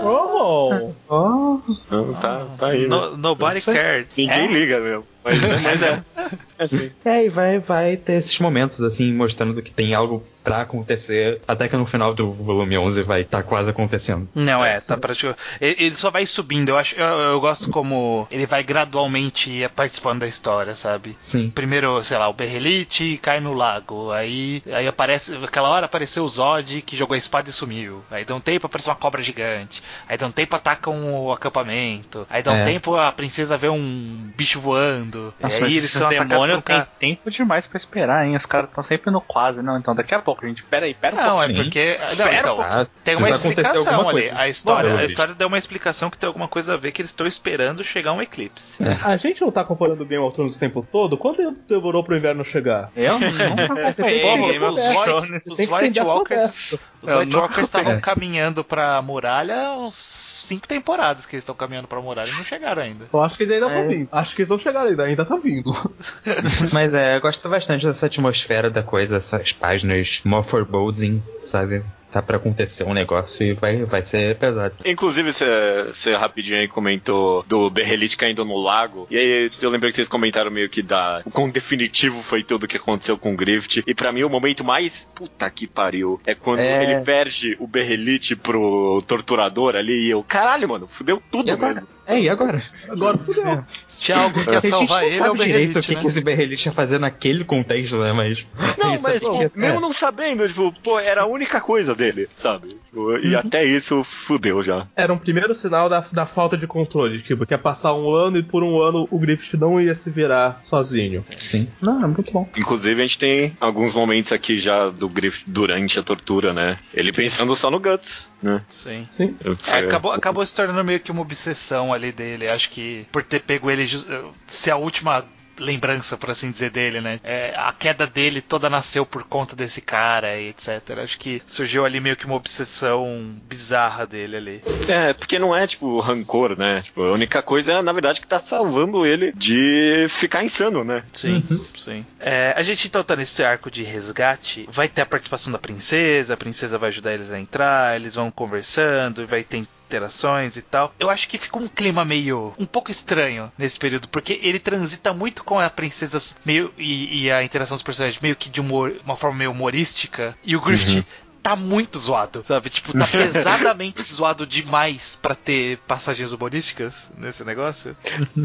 Oh! oh. Não, tá, tá aí. Né? No, nobody cared. Ninguém é? liga mesmo. Mas, mas é. (laughs) É, assim. é, e vai, vai ter esses momentos, assim, mostrando que tem algo pra acontecer, até que no final do volume 11 vai estar tá quase acontecendo. Não, é, tá praticamente. Ele só vai subindo, eu acho, eu, eu, gosto como ele vai gradualmente participando da história, sabe? Sim. Primeiro, sei lá, o Berrelite cai no lago, aí, aí aparece, aquela hora apareceu o Zod que jogou a espada e sumiu. Aí dá um tempo aparece uma cobra gigante. Aí dá um tempo atacam o acampamento. Aí dá um é. tempo a princesa vê um bicho voando. Nossa, e aí eles são atacados tem tempo demais pra esperar, hein? Os caras estão sempre no quase, não. Então daqui a pouco, a gente, pera aí, pera não, um é porque. Não, então, ah, tem uma explicação ali. A história, a história deu uma explicação que tem alguma coisa a ver que eles estão esperando chegar um eclipse. É. A gente não tá acompanhando o Game of Thrones o tempo todo? Quanto tempo demorou pro inverno chegar? Eu (laughs) não acompanhei. Os White Walkers. Os White Walkers estavam (laughs) caminhando pra muralha uns cinco temporadas que eles estão caminhando pra muralha e não chegaram ainda. Eu acho que eles ainda estão é. vindo. Acho que eles vão chegar ainda, ainda tá vindo. (laughs) Mas é, eu gosto bastante dessa atmosfera da coisa, essas páginas more foreboding, sabe? Tá para acontecer um negócio e vai, vai ser pesado. Inclusive, você rapidinho aí comentou do Berrelite caindo no lago. E aí eu lembrei que vocês comentaram meio que da. O quão definitivo foi tudo o que aconteceu com o Grift. E para mim, o momento mais. Puta que pariu. É quando é... ele perde o Berrelite pro torturador ali e eu. Caralho, mano, fudeu tudo mesmo. É, e agora? Agora fudeu. É. Se tinha algo que ia salvar ele, é o direito o que, né? que esse Berrelite ia fazer naquele contexto, né? Mas. Não, (laughs) mas, tipo, é. mesmo não sabendo, tipo, pô, era a única coisa dele, sabe? Tipo, e uhum. até isso fudeu já. Era um primeiro sinal da, da falta de controle, tipo, que ia passar um ano e por um ano o Griffith não ia se virar sozinho. Sim. Não, é muito bom. Inclusive, a gente tem alguns momentos aqui já do Griffith durante a tortura, né? Ele pensando só no Guts né? Sim. Sim. É, acabou, acabou se tornando meio que uma obsessão ali dele. Acho que por ter pego ele ser a última lembrança, por assim dizer, dele, né? É, a queda dele toda nasceu por conta desse cara e etc. Acho que surgiu ali meio que uma obsessão bizarra dele ali. É, porque não é, tipo, rancor, né? Tipo, a única coisa é, na verdade, que tá salvando ele de ficar insano, né? Sim, uhum. sim. É, a gente então tá nesse arco de resgate, vai ter a participação da princesa, a princesa vai ajudar eles a entrar, eles vão conversando, vai ter interações e tal. Eu acho que fica um clima meio um pouco estranho nesse período, porque ele transita muito com a princesa meio e, e a interação dos personagens meio que de humor, uma forma meio humorística, e o Griffith uhum tá muito zoado, sabe? Tipo, tá (laughs) pesadamente zoado demais para ter passagens humorísticas nesse negócio.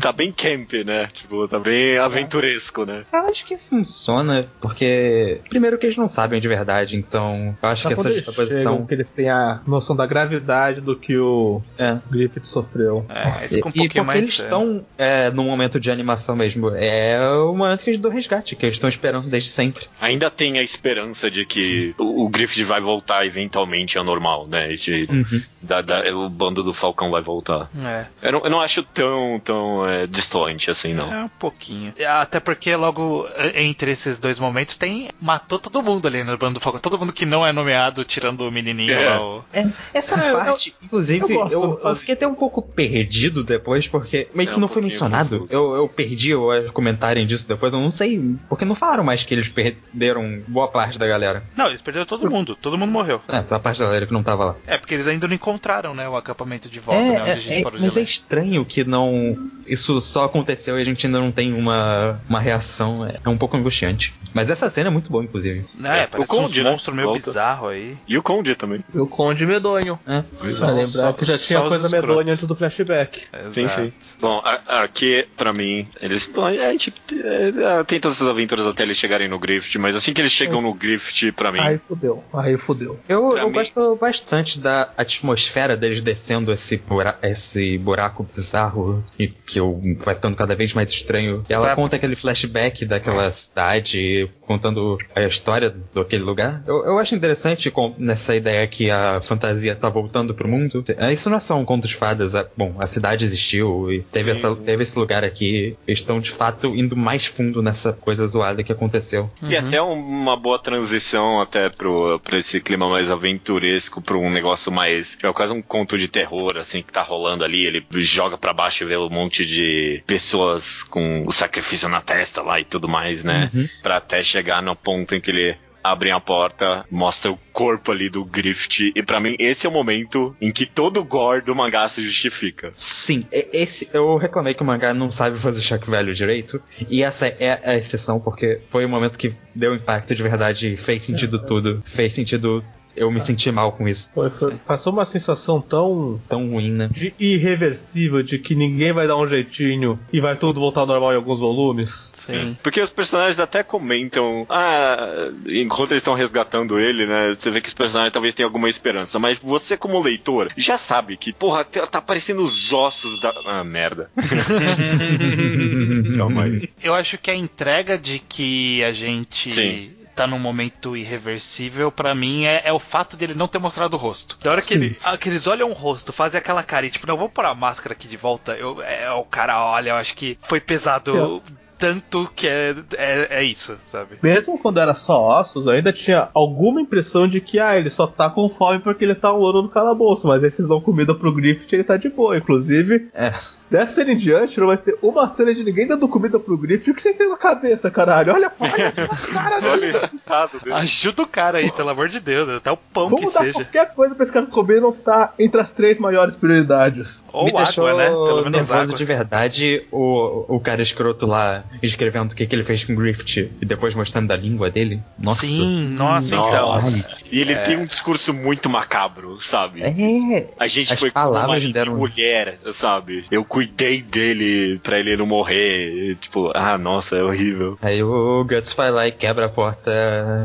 tá bem camp, né? Tipo, tá bem aventuresco, né? Eu acho que funciona, porque primeiro que eles não sabem de verdade, então eu acho que essa justaposição... que eles têm a noção da gravidade do que o é. Griffith sofreu. É, fica um e, e porque eles estão é, no momento de animação mesmo. É o momento que eles do resgate, que eles estão esperando desde sempre. Ainda tem a esperança de que o, o Griffith vai voltar eventualmente ao normal, né? De, uhum. da, da, o bando do Falcão vai voltar. É. Eu, não, eu não acho tão, tão é, distante assim, não. É um pouquinho. Até porque logo entre esses dois momentos tem. Matou todo mundo ali no bando do Falcão. Todo mundo que não é nomeado, tirando o menininho é. lá. O... É, essa parte, eu, inclusive, eu, eu, eu, fiquei até um pouco perdido depois, porque meio que é não foi mencionado. Eu, eu perdi o comentário disso depois, eu não sei. Porque não falaram mais que eles perderam boa parte da galera. Não, eles perderam todo mundo. Todo mundo morreu. É, a parte da galera que não tava lá. É, porque eles ainda não encontraram, né, o acampamento de volta, é, né, onde a gente é, parou mas de é estranho que não. Isso só aconteceu e a gente ainda não tem uma, uma reação. É, é um pouco angustiante. Mas essa cena é muito boa, inclusive. É, É, parece o Conde, uns né? monstros meio Volta. bizarros aí. E o Conde também. E o Conde medonho. É. Pra lembrar Só- que já só tinha coisa escrotos. medonha antes do flashback. Sim, Exato. sim. Bom, a- aqui, pra mim, eles. bom, A gente é, tem todas essas aventuras até eles chegarem no Grift, mas assim que eles chegam no Grift, pra mim. Aí fudeu, aí fudeu. Eu, eu gosto bastante da atmosfera deles descendo esse, bura esse buraco bizarro e que eu, vai ficando cada vez mais estranho. E ela conta aquele flashback daquela cidade, contando a história daquele lugar. Eu, eu acho interessante com, nessa ideia que a fantasia tá voltando pro mundo. É, Isso não é só um conto de fadas. a- bom, a cidade existiu e teve, essa, teve esse lugar aqui. Eles estão de fato indo mais fundo nessa coisa zoada que aconteceu. E até um- uma boa transição até pro, pra esse clima mais aventuresco, pra um negócio mais. É quase um conto de terror, assim, que tá rolando ali. Ele joga pra baixo e vê um monte de pessoas com o sacrifício na testa lá e tudo mais, né? Pra até chegar no ponto em que ele. Abrem a porta, mostra o corpo ali do Grift, e pra mim esse é o momento em que todo o gore do mangá se justifica. Sim, esse eu reclamei que o mangá não sabe fazer choque velho direito, e essa é a exceção porque foi o momento que deu impacto de verdade, fez sentido tudo, fez sentido eu me sentir mal com isso. Foi- passou uma sensação tão Tão ruim, né? de irreversível de que ninguém vai dar um jeitinho e vai tudo voltar ao normal em alguns volumes. Sim. Porque os personagens até comentam, ah, enquanto eles estão resgatando ele, né? Você vê que os personagens talvez tenham alguma esperança, mas você, como leitor, já sabe que, porra, tá tá aparecendo os ossos da. Ah, merda. (laughs) Calma aí. Eu acho que a entrega de que a gente Sim. Tá num momento irreversível, pra mim, é, é o fato dele não ter mostrado o rosto. Da hora que, ele, ah, que eles olham o rosto, fazem aquela cara e tipo, não, vou pôr a máscara aqui de volta. Eu, é, o cara olha, eu acho que foi pesado tanto que é, é, é isso, sabe? Mesmo quando era só ossos, eu ainda tinha alguma impressão de que, ah, ele só tá com fome porque ele tá um ano no calabouço, mas aí vocês dão comida pro Griffith e ele tá de boa. Inclusive, É. dessa cena em diante, não vai ter uma cena de ninguém dando comida pro Griffith. O que vocês têm na cabeça, caralho? Olha, olha (laughs) a cara Olha dele. o resultado dele. Ajuda o cara aí, pelo amor de Deus, até o pão que Vamos dar seja. qualquer coisa pra esse cara comer não tá entre as três maiores prioridades. Ou me água, deixou né? Pelo menos nervoso água. de verdade o, o cara escroto lá escrevendo o que, que ele fez com o Griffith e depois mostrando a língua dele. Nossa. Sim, nossa, Nossa. então. E ele tem um discurso muito macabro, sabe? É. A gente As foi palavras marido deram- e mulher, sabe? Eu cuidei dele pra ele não morrer. Tipo, ah, nossa, é horrível. Aí o Guts vai lá e quebra a porta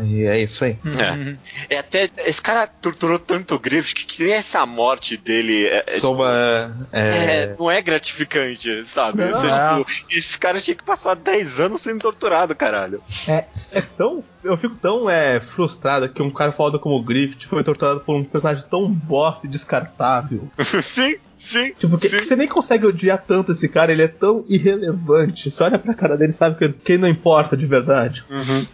e é isso aí. É. É até. Esse cara torturou tanto o Griffith que, que nem essa morte dele. É, é, Soba. É, é, não é gratificante, sabe? Não. Você, tipo, esse cara tinha que passar 10 anos sendo torturado, caralho. É tão. Eu fico tão é, frustrado que um cara foda como o Griffith foi torturado por um personagem tão bosta e descartável. (laughs) sim, sim. Tipo, sim. que você nem consegue odiar tanto esse cara, ele é tão irrelevante. Você olha pra cara dele e sabe que quem não importa de verdade. Uhum.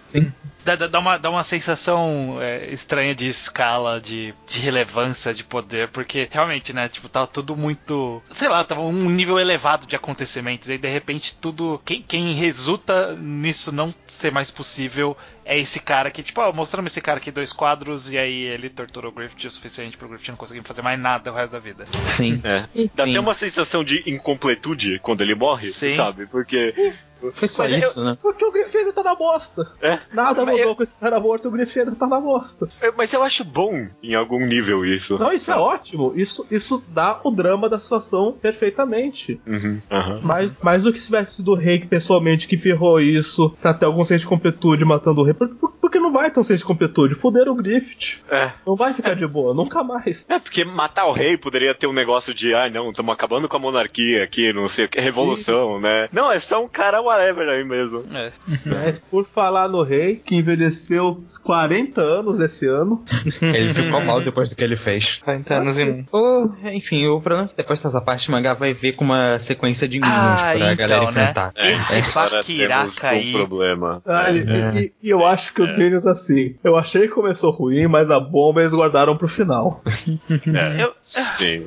Dá, dá- dá uma, dá uma sensação é, estranha de escala, de, de relevância, de poder, porque realmente, né, tipo, tava tudo muito. Sei lá, tava um nível elevado de acontecimentos, e aí de repente tudo. Quem, quem resulta nisso não ser mais possível é esse cara que, tipo, ó, mostramos esse cara aqui dois quadros, e aí ele torturou o Griffith o suficiente pro Griffith não conseguir fazer mais nada o resto da vida. sim. É. Dá Enfim, até uma sensação de incompletude quando ele morre, Sim. sabe? Porque. Foi só Mas isso, né? Porque o Griffith ainda tá na bosta. É. Nada Mas mudou eu- com esse cara morto, o Griffith ainda tá na bosta. É, Mas eu acho bom em algum nível isso. Então isso é ótimo. Isso, isso dá o drama da situação perfeitamente. Uhum, aham. Mais, mais do que se tivesse sido o rei pessoalmente que ferrou isso pra ter algum senso de completude matando o rei. Por- por- Porque não vai ter um senso de completude. Fuderam o Griffith. É. Não vai ficar de boa, nunca mais. É, porque matar o rei poderia ter um negócio de, ah, não, estamos acabando com a monarquia aqui, não sei o que, revolução, né? Não, é só um cara whatever aí mesmo. É. Mas por falar no rei, que envelheceu 40 anos esse ano. Ele ficou mal depois do que ele fez. 40 anos e um. O- enfim, o problema é que depois dessa parte o mangá vai ver com uma sequência de minions Ah, pra galera então, né? enfrentar. Esse agora Bakiraka temos um aí. problema. Ah, e, É. e- e eu acho que os Minions assim. Eu achei que começou ruim, mas a bomba eles guardaram pro final. É, Eu, sim.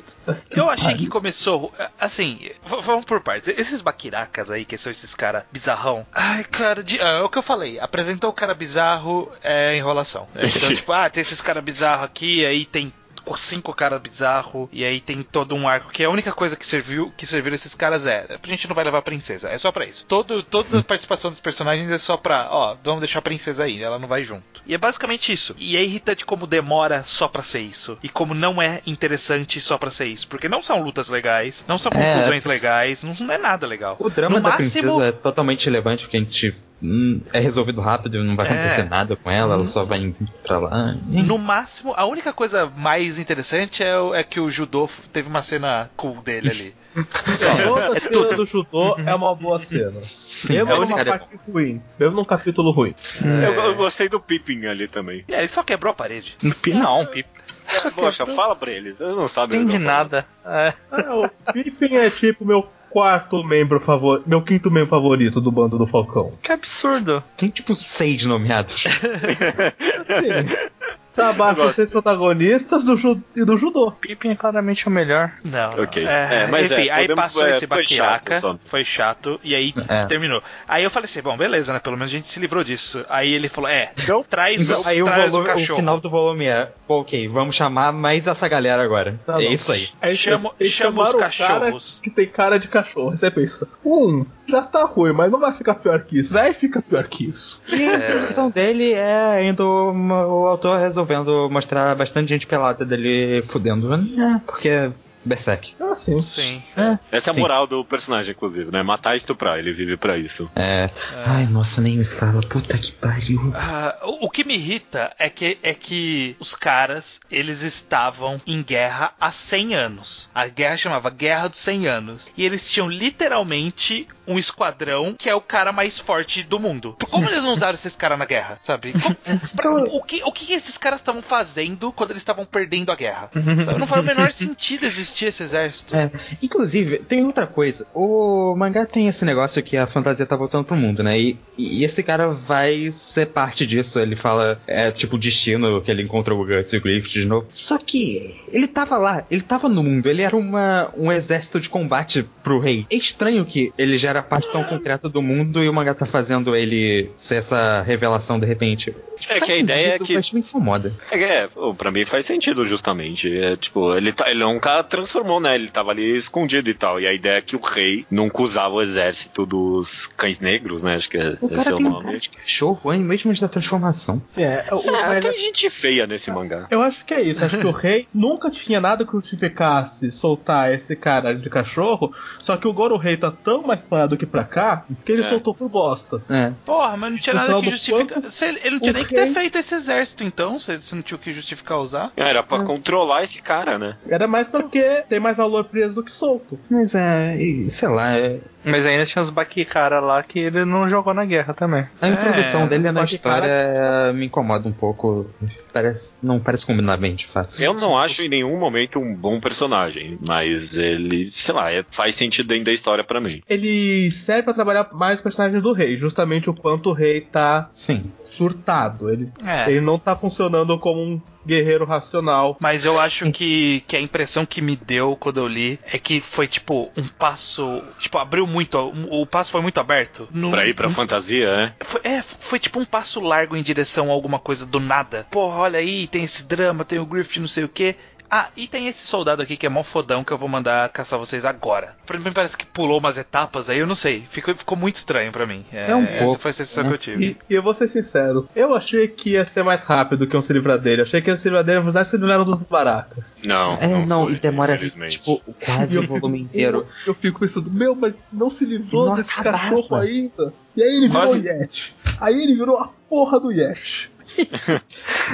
Eu achei que começou. Assim, vamos por partes. Esses baquiracas aí, que são esses caras bizarrão. Ai, cara, de- ah, é o que eu falei. Apresentou o cara bizarro é enrolação. Então, (laughs) tipo, ah, tem esses caras bizarros aqui, aí tem cinco caras bizarros, e aí tem todo um arco, que é a única coisa que serviu que serviram esses caras é. A gente não vai levar a princesa, é só pra isso. Todo, toda a participação dos personagens é só pra, ó, vamos deixar a princesa aí, ela não vai junto. E é basicamente isso. E é irritante como demora só pra ser isso. E como não é interessante só pra ser isso. Porque não são lutas legais, não são É. conclusões legais, não, não é nada legal. O drama No da máximo- princesa é totalmente relevante, porque a gente é resolvido rápido, não vai É. acontecer nada com ela, ela só vai pra lá. No máximo, a única coisa mais interessante é, é que o judô teve uma cena cool dele ali. Toda (laughs) É cena tudo. do judô é uma boa cena. Sim, Mesmo é numa parte ruim. Mesmo num capítulo ruim. Eu, eu gostei do Pippin ali também. É, ele só quebrou a parede. Não, Pipo. Poxa, fala pra eles. Eu não sabem. Entende nada. É. Ah, o Pippin é tipo meu quarto membro favorito. Meu quinto membro favorito do bando do Falcão. Que absurdo. Tem tipo seis nomeados. (laughs) Sim. Tá abaixo Eu dos seis protagonistas do ju e do judô. Pippin é claramente o melhor. Não, Ok. É, É, mas enfim, é, aí podemos- passou é, esse foi chato só. foi chato, e aí É. terminou. Aí eu falei assim, bom, beleza, né? Pelo menos a gente se livrou disso. Aí ele falou, é, Então, traz, Então, os, aí o, traz volume- o o cachorro. final do volume é, ok, vamos chamar mais essa galera agora. Tá é bom. isso aí. Aí Chama- os o cachorros. que tem cara de cachorro. Você pensa, um, já tá ruim, mas não vai ficar pior que isso. Vai ficar pior que isso. E a introdução dele é ainda o autor resolvendo mostrar bastante gente pelada dele fudendo. É, porque Berserk. É assim. Sim. essa é a Sim. moral do personagem, inclusive, né? Matar e estuprar. Ele vive pra isso. É. Ai, nossa, nem me fala. Puta que pariu. Ah, o, o que me irrita é que, é que os caras, eles estavam em guerra há 100 anos. A guerra chamava Guerra dos 100 Anos. E eles tinham literalmente um esquadrão que é o cara mais forte do mundo. Como eles não usaram esses caras na guerra, sabe? Como- pra- o, que, o que esses caras estavam fazendo quando eles estavam perdendo a guerra? (laughs) Sabe? Não faz o menor sentido existir esse exército. É, inclusive, tem outra coisa. O mangá tem esse negócio que a fantasia tá voltando pro mundo, né? E, e esse cara vai ser parte disso. Ele fala, é tipo o destino que ele encontrou o Guts e o Griffith de novo. Só que ele tava lá, ele tava no mundo, ele era uma, um exército de combate pro rei. É estranho que ele já era parte tão concreta do mundo e o mangá tá fazendo ele ser essa revelação de repente. É Faz que a ideia é que- Mas me incomoda. É, é, pra mim faz sentido, justamente. É, tipo, ele, tá, ele nunca transformou, né? Ele tava ali escondido e tal. E a ideia é que o rei nunca usava o exército dos cães negros, né? Acho que é, O esse é o um nome. de cachorro, hein? mesmo antes da transformação. Sim, é. O, Ah, mas tem gente feia nesse mangá. Eu acho que é isso. Acho que o rei (laughs) nunca tinha nada que justificasse soltar esse cara de cachorro. Só que agora o rei tá tão mais pra lá do que pra cá que ele É. soltou por bosta. É. Porra, mas não tinha nada que do justificar. quanto Se ele, não tinha nem que ter feito esse exército, então, se se não tinha o que justificar usar. Era pra controlar esse cara, né? Era mais porque tem mais valor preso do que solto. Mas é, sei lá, é- Mas ainda tinha os Bakikara lá que ele não jogou na guerra também. a introdução É, dele na história me incomoda um pouco. Parece, não parece combinar bem, de fato. Eu não acho em nenhum momento um bom personagem, mas ele, sei lá, é- faz sentido dentro da história pra mim. Ele serve pra trabalhar mais o personagem do rei, justamente o quanto o rei tá Sim. surtado. Ele, É. ele não tá funcionando como um guerreiro racional. Mas eu acho que, que a impressão que me deu quando eu li é que foi tipo um passo. Tipo, abriu muito. O, o passo foi muito aberto. Não- Pra ir pra fantasia, né? Foi, é, foi tipo um passo largo em direção a alguma coisa do nada. Porra, olha aí, tem esse drama, tem o Griffith, não sei o que. Ah, e tem esse soldado aqui que é mó fodão que eu vou mandar caçar vocês agora. Pra mim parece que pulou umas etapas aí, eu não sei. Ficou, ficou muito estranho pra mim. É um essa pouco, foi a sensação né? que eu tive. E, e eu vou ser sincero, eu achei que ia ser mais rápido que um dele. Achei que ia se livrar dele, na verdade, se livraram dos baracas. Não. É, não, foi, e demora tipo quase o volume inteiro. Eu, eu fico pensando, meu, mas não se livrou Não desse acabava. cachorro ainda. E aí ele virou Quase- o Yeti. Aí ele virou a porra do Yeti. (laughs)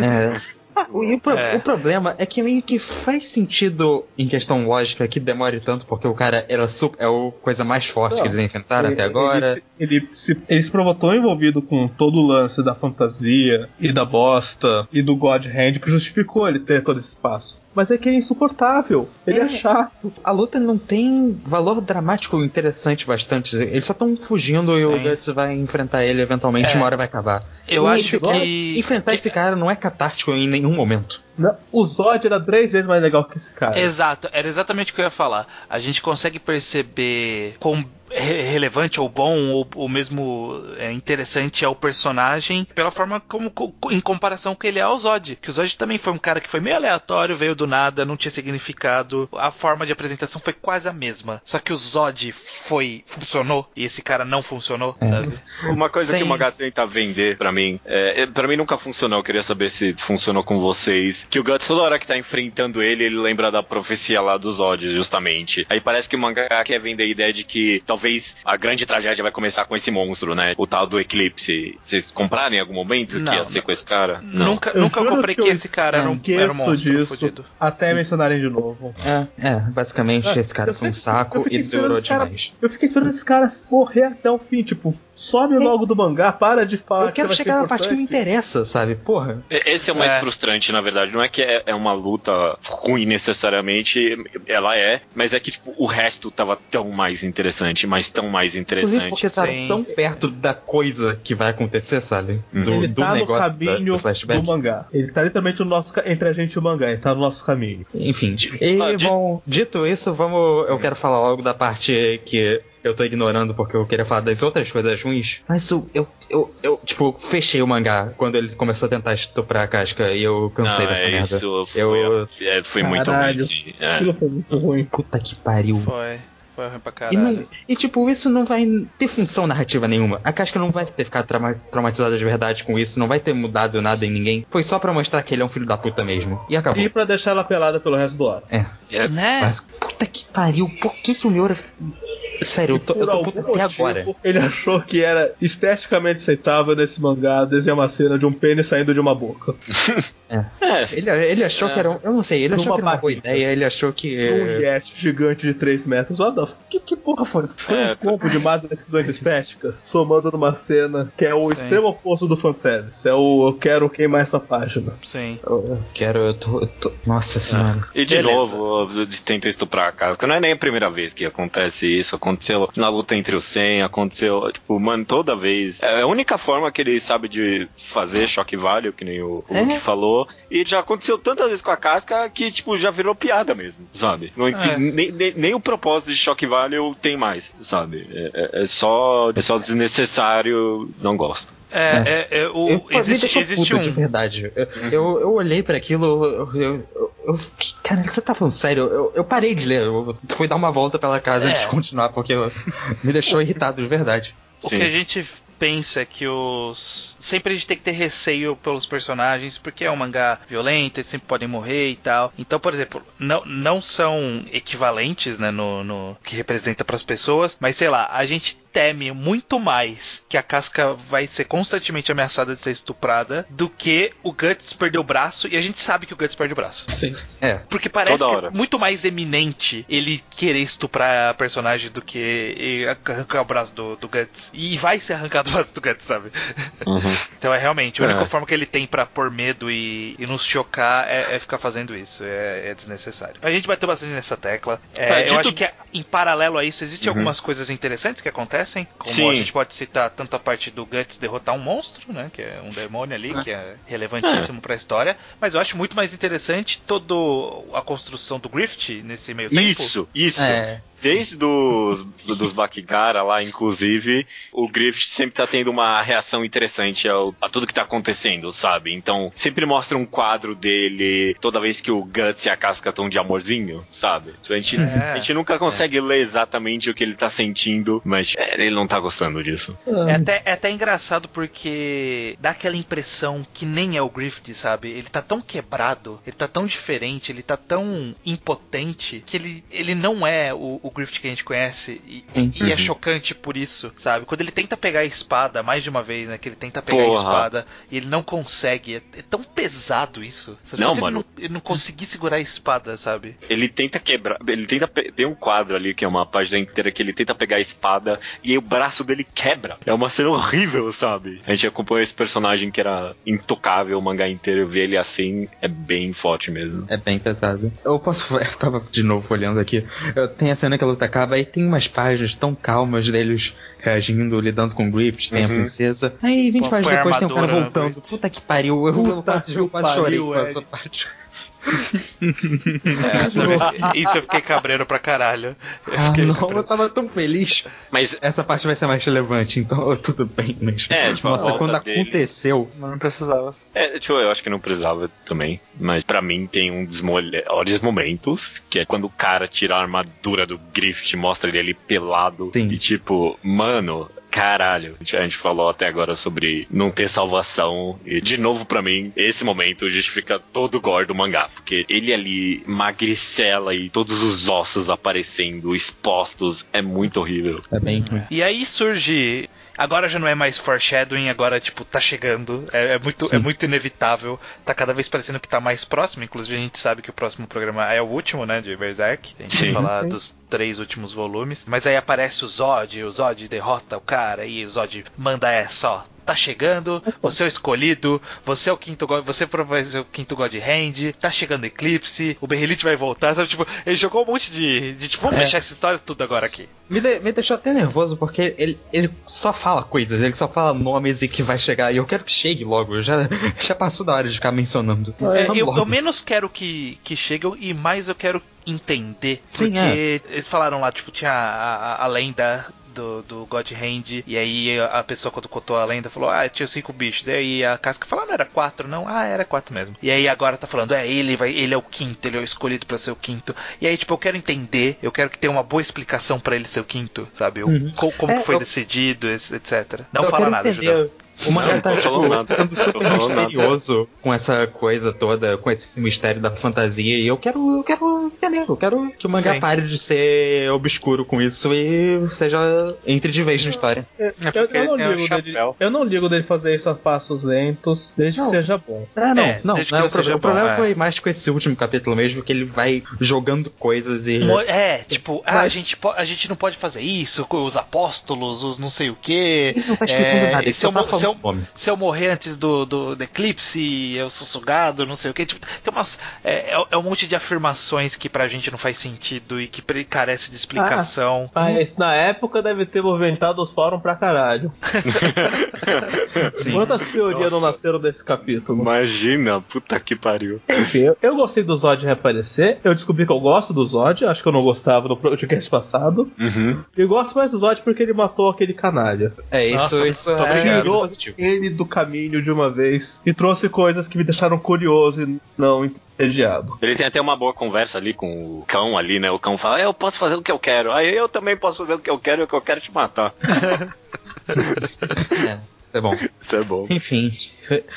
É. Ah, o, e o, pro- É. o problema é que meio que faz sentido em questão lógica que demore tanto, porque o cara era super, é a coisa mais forte Não, que eles inventaram Ele- até agora. Ele, se- ele, se, ele se provou tão envolvido com todo o lance da fantasia e da bosta e do God Hand que justificou ele ter todo esse espaço. Mas é que ele é insuportável. Ele é, é chato. A luta não tem valor dramático interessante bastante. Eles só estão fugindo Sim. e o Guts vai enfrentar ele eventualmente, é. uma hora vai acabar. Eu e acho que. Enfrentar que... esse cara não é catártico em nenhum momento. Não, o Zod era três vezes mais legal que esse cara. Exato, era exatamente o que eu ia falar. A gente consegue perceber com relevante ou bom ou, ou mesmo é, interessante é o personagem pela forma como em comparação com ele é ao Zod que o Zod também foi um cara que foi meio aleatório veio do nada não tinha significado a forma de apresentação foi quase a mesma. Só que o Zod foi funcionou e esse cara não funcionou é. sabe? Uma coisa Sem... que o Magat tenta vender para mim é, é para mim nunca funcionou eu queria saber se funcionou com vocês que o Guts toda hora que tá enfrentando ele ele lembra da profecia lá do Zod justamente. Aí parece que o mangá quer vender a ideia de que talvez talvez a grande tragédia vai começar com esse monstro, né? O tal do Eclipse. Vocês compraram em algum momento não, que ia ser com esse cara? Não. Nunca, eu nunca comprei que, que esse cara era um, era um monstro disso, fudido. Até Sim. mencionarem de novo. É, é basicamente é, esse cara foi um saco e durou demais. eu fiquei esperando esse cara morrer até o fim, tipo, some logo do mangá, para de falar. Eu quero que chegar na parte que me interessa, sabe? Porra. Esse é o mais é. frustrante, na verdade. Não é que é, é uma luta ruim necessariamente, ela é, mas é que tipo, o resto tava tão mais interessante, mais tão mais interessante. porque tá Sim. tão perto da coisa que vai acontecer, sabe? Uhum. Do, ele do tá negócio no caminho da, do, do, mangá. Ele tá literalmente no nosso, entre a gente e o mangá, ele tá no nosso caminho. Enfim. E, ah, bom, dito isso, vamos. Eu quero falar logo da parte que eu tô ignorando porque eu queria falar das outras coisas ruins. Mas eu, eu, eu, eu, tipo, fechei o mangá quando ele começou a tentar estuprar a casca e eu cansei Não, dessa é, merda. Isso foi, eu, é, foi muito ruim, sim. É. Aquilo foi muito ruim. Puta que pariu. Foi. Foi ruim pra caralho. E, não, e, tipo, isso não vai ter função narrativa nenhuma. A Casca não vai ter ficado trauma, traumatizada de verdade com isso, não vai ter mudado nada em ninguém. Foi só pra mostrar que ele é um filho da puta mesmo. E acabou. E pra deixar ela pelada pelo resto do ano. É. é. Né? Mas, puta que pariu, por que que o Miura Sério, eu tô, eu tô puto até agora. Ele achou que era esteticamente aceitável nesse mangá desenhar uma cena de um pênis saindo de uma boca. (laughs) É. é. Ele, ele achou é. que era um, Eu não sei, ele achou que era uma boa ideia, ele achou que. Um Yeti gigante de 3 metros. What the que, que porra foi? Foi é. um combo de más decisões estéticas, somando numa cena que é o Sim. extremo oposto do fanservice. É o eu quero queimar essa página. Sim. Eu, eu quero, eu tô, eu tô, Nossa senhora. E de Beleza. novo, tenta estuprar a casa. Não é nem a primeira vez que acontece isso aconteceu na luta entre o 100, aconteceu, tipo, mano, toda vez. É a única forma que ele sabe de fazer choque value, que nem o, o é. falou, e já aconteceu tantas vezes com a casca que, tipo, já virou piada mesmo, sabe? Não é. nem, nem, nem, o propósito de choque value tem mais, sabe? É, é, é, só, é só desnecessário, não gosto. É, é, é o, eu, existe, existe um. De verdade. Eu, uhum. eu, eu, olhei para aquilo, eu, eu, eu, Cara, você tá falando sério? Eu, eu parei de ler, eu fui dar uma volta pela casa é. antes de continuar, porque me deixou irritado de verdade. O Sim. que a gente pensa que os. Sempre a gente tem que ter receio pelos personagens, porque é um mangá violento, eles sempre podem morrer e tal. Então, por exemplo, não, não são equivalentes, né, no, no que representa para as pessoas, mas sei lá, a gente teme muito mais que a casca vai ser constantemente ameaçada de ser estuprada do que o Guts perder o braço e a gente sabe que o Guts perde o braço. Sim. É. Porque parece que é muito mais eminente ele querer estuprar a personagem do que arrancar o braço do, do Guts. E vai ser arrancado o braço do Guts, sabe? Uhum. (laughs) então é realmente a única é. forma que ele tem para pôr medo e, e nos chocar é, é, ficar fazendo isso. É, é, desnecessário. A gente bateu bastante nessa tecla. É, é eu acho que em paralelo a isso, existem uhum. algumas coisas interessantes que acontecem acontecem, como Sim. a gente pode citar tanto a parte do Guts derrotar um monstro, né, que é um demônio ali, que é relevantíssimo é. para a história, mas eu acho muito mais interessante toda a construção do Grift nesse meio tempo. Isso, isso. É. Desde dos, dos Bakigara lá, inclusive, o Griffith sempre tá tendo uma reação interessante ao, a tudo que tá acontecendo, sabe? Então, sempre mostra um quadro dele toda vez que o Guts e a Casca estão de amorzinho, sabe? Então, a, gente, é, a gente nunca consegue é. ler exatamente o que ele tá sentindo, mas é, ele não tá gostando disso. É até, é até engraçado porque dá aquela impressão que nem é o Griffith, sabe? Ele tá tão quebrado, ele tá tão diferente, ele tá tão impotente que ele, ele não é o, o o Griffith que a gente conhece e, uhum. e, é uhum. chocante por isso, sabe? Quando ele tenta pegar a espada mais de uma vez, né? Que ele tenta pegar Porra. a espada e ele não consegue. É, é tão pesado isso. Sabe? Não, mano. Ele não, ele não conseguir segurar a espada, sabe? Ele tenta quebrar. Ele tenta. Tem um quadro ali que é uma página inteira que ele tenta pegar a espada e o braço dele quebra. É uma cena horrível, sabe? A gente acompanhou esse personagem que era intocável o mangá inteiro. Ver ele assim é bem forte mesmo. É bem pesado. Eu posso. (laughs) Eu tava de novo olhando aqui. Tem a cena que a luta acaba e tem umas páginas tão calmas deles reagindo, lidando com o Griffith, tem uhum. a princesa. Aí 20 páginas depois tem um cara voltando. Puta que pariu, eu, eu quase, eu quase chorei com essa parte. É, isso eu fiquei cabreiro pra caralho. Eu ah, não, cabreiro. eu tava tão feliz. Mas essa parte vai ser mais relevante, então (laughs) tudo bem. Mas... É, tipo, Nossa, quando dele... aconteceu. Não precisava. É, tipo, eu acho que não precisava também. Mas pra mim tem um dos melhores momentos, que é quando o cara tira a armadura do Griffith, mostra ele ali pelado. Sim. E tipo, mano, caralho. A gente falou até agora sobre não ter salvação. E, de novo, para mim, esse momento justifica todo o gore do mangá. Porque ele ali, magricela e todos os ossos aparecendo, expostos, é muito horrível. É bem. E aí surge Agora já não é mais foreshadowing, agora, tipo, tá chegando. É, é muito, é muito inevitável. Tá cada vez parecendo que tá mais próximo. Inclusive, a gente sabe que o próximo programa é o último, né? De Berserk. A gente sim, vai falar sim. dos três últimos volumes. Mas aí aparece o Zod, o Zod derrota o cara e o Zod manda essa, ó tá chegando, você é o escolhido, você é o quinto God, você vai ser o quinto God Hand, tá chegando Eclipse, o Berrelite vai voltar, sabe? Tipo, ele jogou um monte de. de tipo, vamos é. fechar essa história tudo agora aqui. Me, de, me deixou até nervoso porque ele, ele só fala coisas, ele só fala nomes e que vai chegar. E eu quero que chegue logo, já, já passou da hora de ficar mencionando. É, eu, eu, menos quero que, que chegue e mais eu quero entender. Sim, porque é. eles falaram lá, tipo, tinha a, a, a lenda do, do God Hand. E aí a pessoa, quando contou a lenda, falou: Ah, tinha cinco bichos. E aí a casca falou: ah, Não era quatro, não? Ah, era quatro mesmo. E aí agora tá falando: É, ele vai, ele é o quinto, ele é o escolhido para ser o quinto. E aí, tipo, eu quero entender, eu quero que tenha uma boa explicação para ele ser o quinto, sabe? Uhum. Como, como é, foi eu... decidido, etc. Não eu fala nada, Judão. O mangá tá, tipo, sendo super misterioso com essa coisa toda, com esse mistério da fantasia. E eu quero, eu quero entender, eu quero que o mangá Sim. pare de ser obscuro com isso e seja entre de vez na história. É, é eu, eu, não ligo dele, eu não ligo dele fazer isso a passos lentos, desde não. que seja bom. Ah, não, é, não, não, não o, problema, o problema é. foi mais com esse último capítulo mesmo, que ele vai jogando coisas e. É, tipo, Mas... ah, a, gente a gente não pode fazer isso, os apóstolos, os não sei o quê. Ele não tá explicando é, nada, ele só tá falando eu, se eu morrer antes do, do, do, eclipse, eu sou sugado, não sei o que. Tipo, tem umas. É, é, é, um monte de afirmações que pra gente não faz sentido e que carece de explicação. Ah, mas na época deve ter movimentado os fóruns pra caralho. (laughs) Quantas teorias não nasceram desse capítulo? Imagina, puta que pariu. Enfim, eu, eu gostei do Zod reaparecer. Eu descobri que eu gosto do Zod. Acho que eu não gostava no podcast passado. Uhum. Eu gosto mais do Zod porque ele matou aquele canalha. É, isso, Nossa, isso é, positivo ele do caminho de uma vez e trouxe coisas que me deixaram curioso e não entediado. Ele tem até uma boa conversa ali com o cão ali, né? O cão fala, eu posso fazer o que eu quero. Aí eu também posso fazer o que eu quero e o que eu quero te matar. (laughs) é. É bom. Isso é bom. Enfim,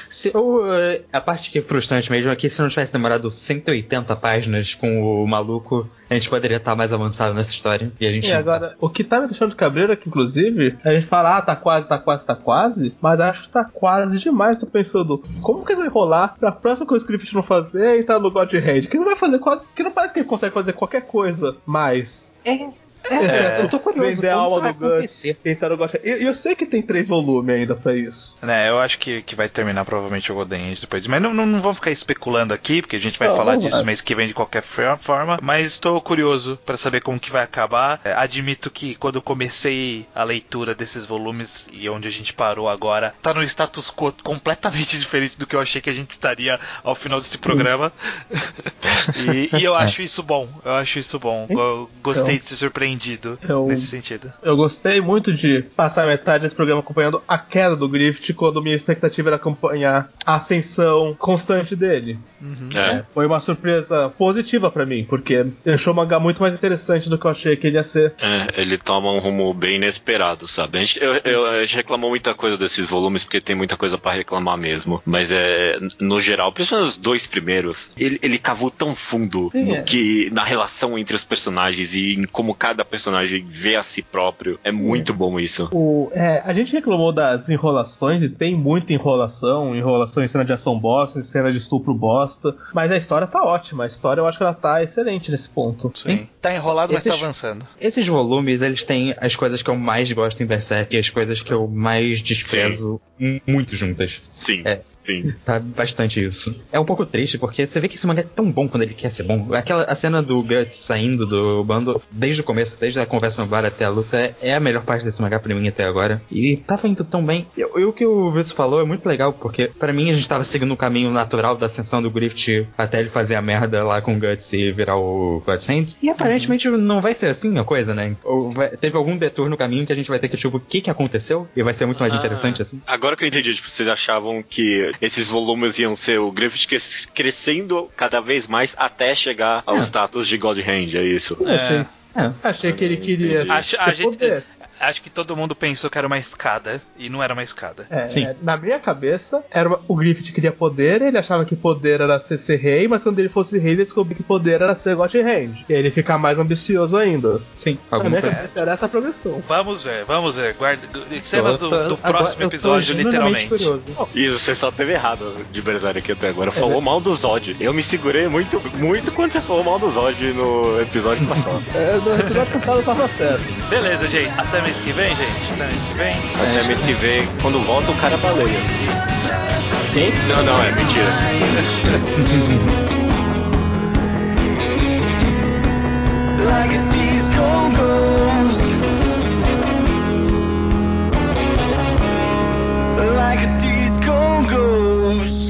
se eu, a parte que é frustrante mesmo é que se não tivesse demorado 180 páginas com o maluco, a gente poderia estar mais avançado nessa história. E a gente. E agora, tá. o que tá me deixando de cabreiro é que, inclusive, a gente fala, ah, tá quase, tá quase, tá quase, mas acho que tá quase demais. Tô pensando, como que eles vão enrolar pra próxima coisa que o Griffith não fazer e tá no God Hand? Que não vai fazer quase. Que não parece que ele consegue fazer qualquer coisa, mas. É, é, é, eu tô curioso. Vender a alma do Guts. Tentaram gostar. E eu, eu, sei que tem três volumes ainda pra isso. É, eu acho que, que vai terminar provavelmente o Golden Age depois. Mas não, não, não vamos ficar especulando aqui, porque a gente vai não, falar disso vai. mês que vem de qualquer forma. Mas estou curioso para saber como que vai acabar. É, admito que quando eu comecei a leitura desses volumes e onde a gente parou agora, tá no status quo completamente (laughs) diferente do que eu achei que a gente estaria ao final desse Sim. programa. (laughs) e, e, eu acho isso bom. Eu acho isso bom. Eu gostei então. de se surpreender surpreendido eu, nesse sentido. Eu gostei muito de passar metade desse programa acompanhando a queda do Griffith, quando minha expectativa era acompanhar a ascensão constante dele. Uhum. É. Foi uma surpresa positiva para mim, porque deixou o mangá muito mais interessante do que eu achei que ele ia ser. É, ele toma um rumo bem inesperado, sabe? A gente, eu, eu, a gente reclamou muita coisa desses volumes, porque tem muita coisa para reclamar mesmo. Mas é, no geral, principalmente os dois primeiros, ele, ele cavou tão fundo é. no que, na relação entre os personagens e em como cada cada personagem vê a si próprio. É Sim. muito bom isso. O, é, a gente reclamou das enrolações e tem muita enrolação, enrolação em cena de ação bosta, em cena de estupro bosta, mas a história tá ótima. A história eu acho que ela tá excelente nesse ponto. Sim. Tá enrolado, esses, mas tá avançando. Esses volumes, eles têm as coisas que eu mais gosto em Berserk e as coisas que eu mais desprezo Sim. muito juntas. Sim. É, Sim. Tá bastante isso. É um pouco triste, porque você vê que esse mangá é tão bom quando ele quer ser bom. Aquela a cena do Guts saindo do bando, desde o começo, desde a conversa no bar até a luta, é, a melhor parte desse mangá pra mim até agora. E tava indo tão bem. E, o que o Vitor falou é muito legal, porque para mim a gente tava seguindo o caminho natural da ascensão do Grift até ele fazer a merda lá com o Guts e virar o Guts Hands. E aparentemente uhum. não vai ser assim a coisa, né? Ou vai, teve algum detour no caminho que a gente vai ter que, tipo, o que que aconteceu? E vai ser muito mais ah, interessante assim. Agora que eu entendi, tipo, vocês achavam que esses volumes iam ser o Griffith crescendo cada vez mais até chegar ao é. status de God Hand, é isso? É. É. Achei que ele queria. Acho, a gente, acho que todo mundo pensou que era uma escada e não era uma escada. É, Sim. É, na minha cabeça, era uma, o Griffith queria poder, ele achava que poder era ser, ser rei, mas quando ele fosse rei, ele descobriu que poder era ser God Hand. E aí ele ficar mais ambicioso ainda. Sim. Na minha cabeça era essa a progressão. Vamos ver, vamos ver. Guarda, cenas do, do próximo episódio, literalmente. Curioso. Isso, você só teve errado de Berserk aqui até agora. Falou é. mal do Zod. Eu me segurei muito, muito quando você falou mal do Zod no episódio passado. (laughs) é, no episódio passado tava certo. Beleza, gente. Até mês que vem, gente? Até mês que vem? Até é, mês que vem. Quando volta, o cara é baleia. Quem? Não, não, é mentira. like a disco ghost Like a disco ghost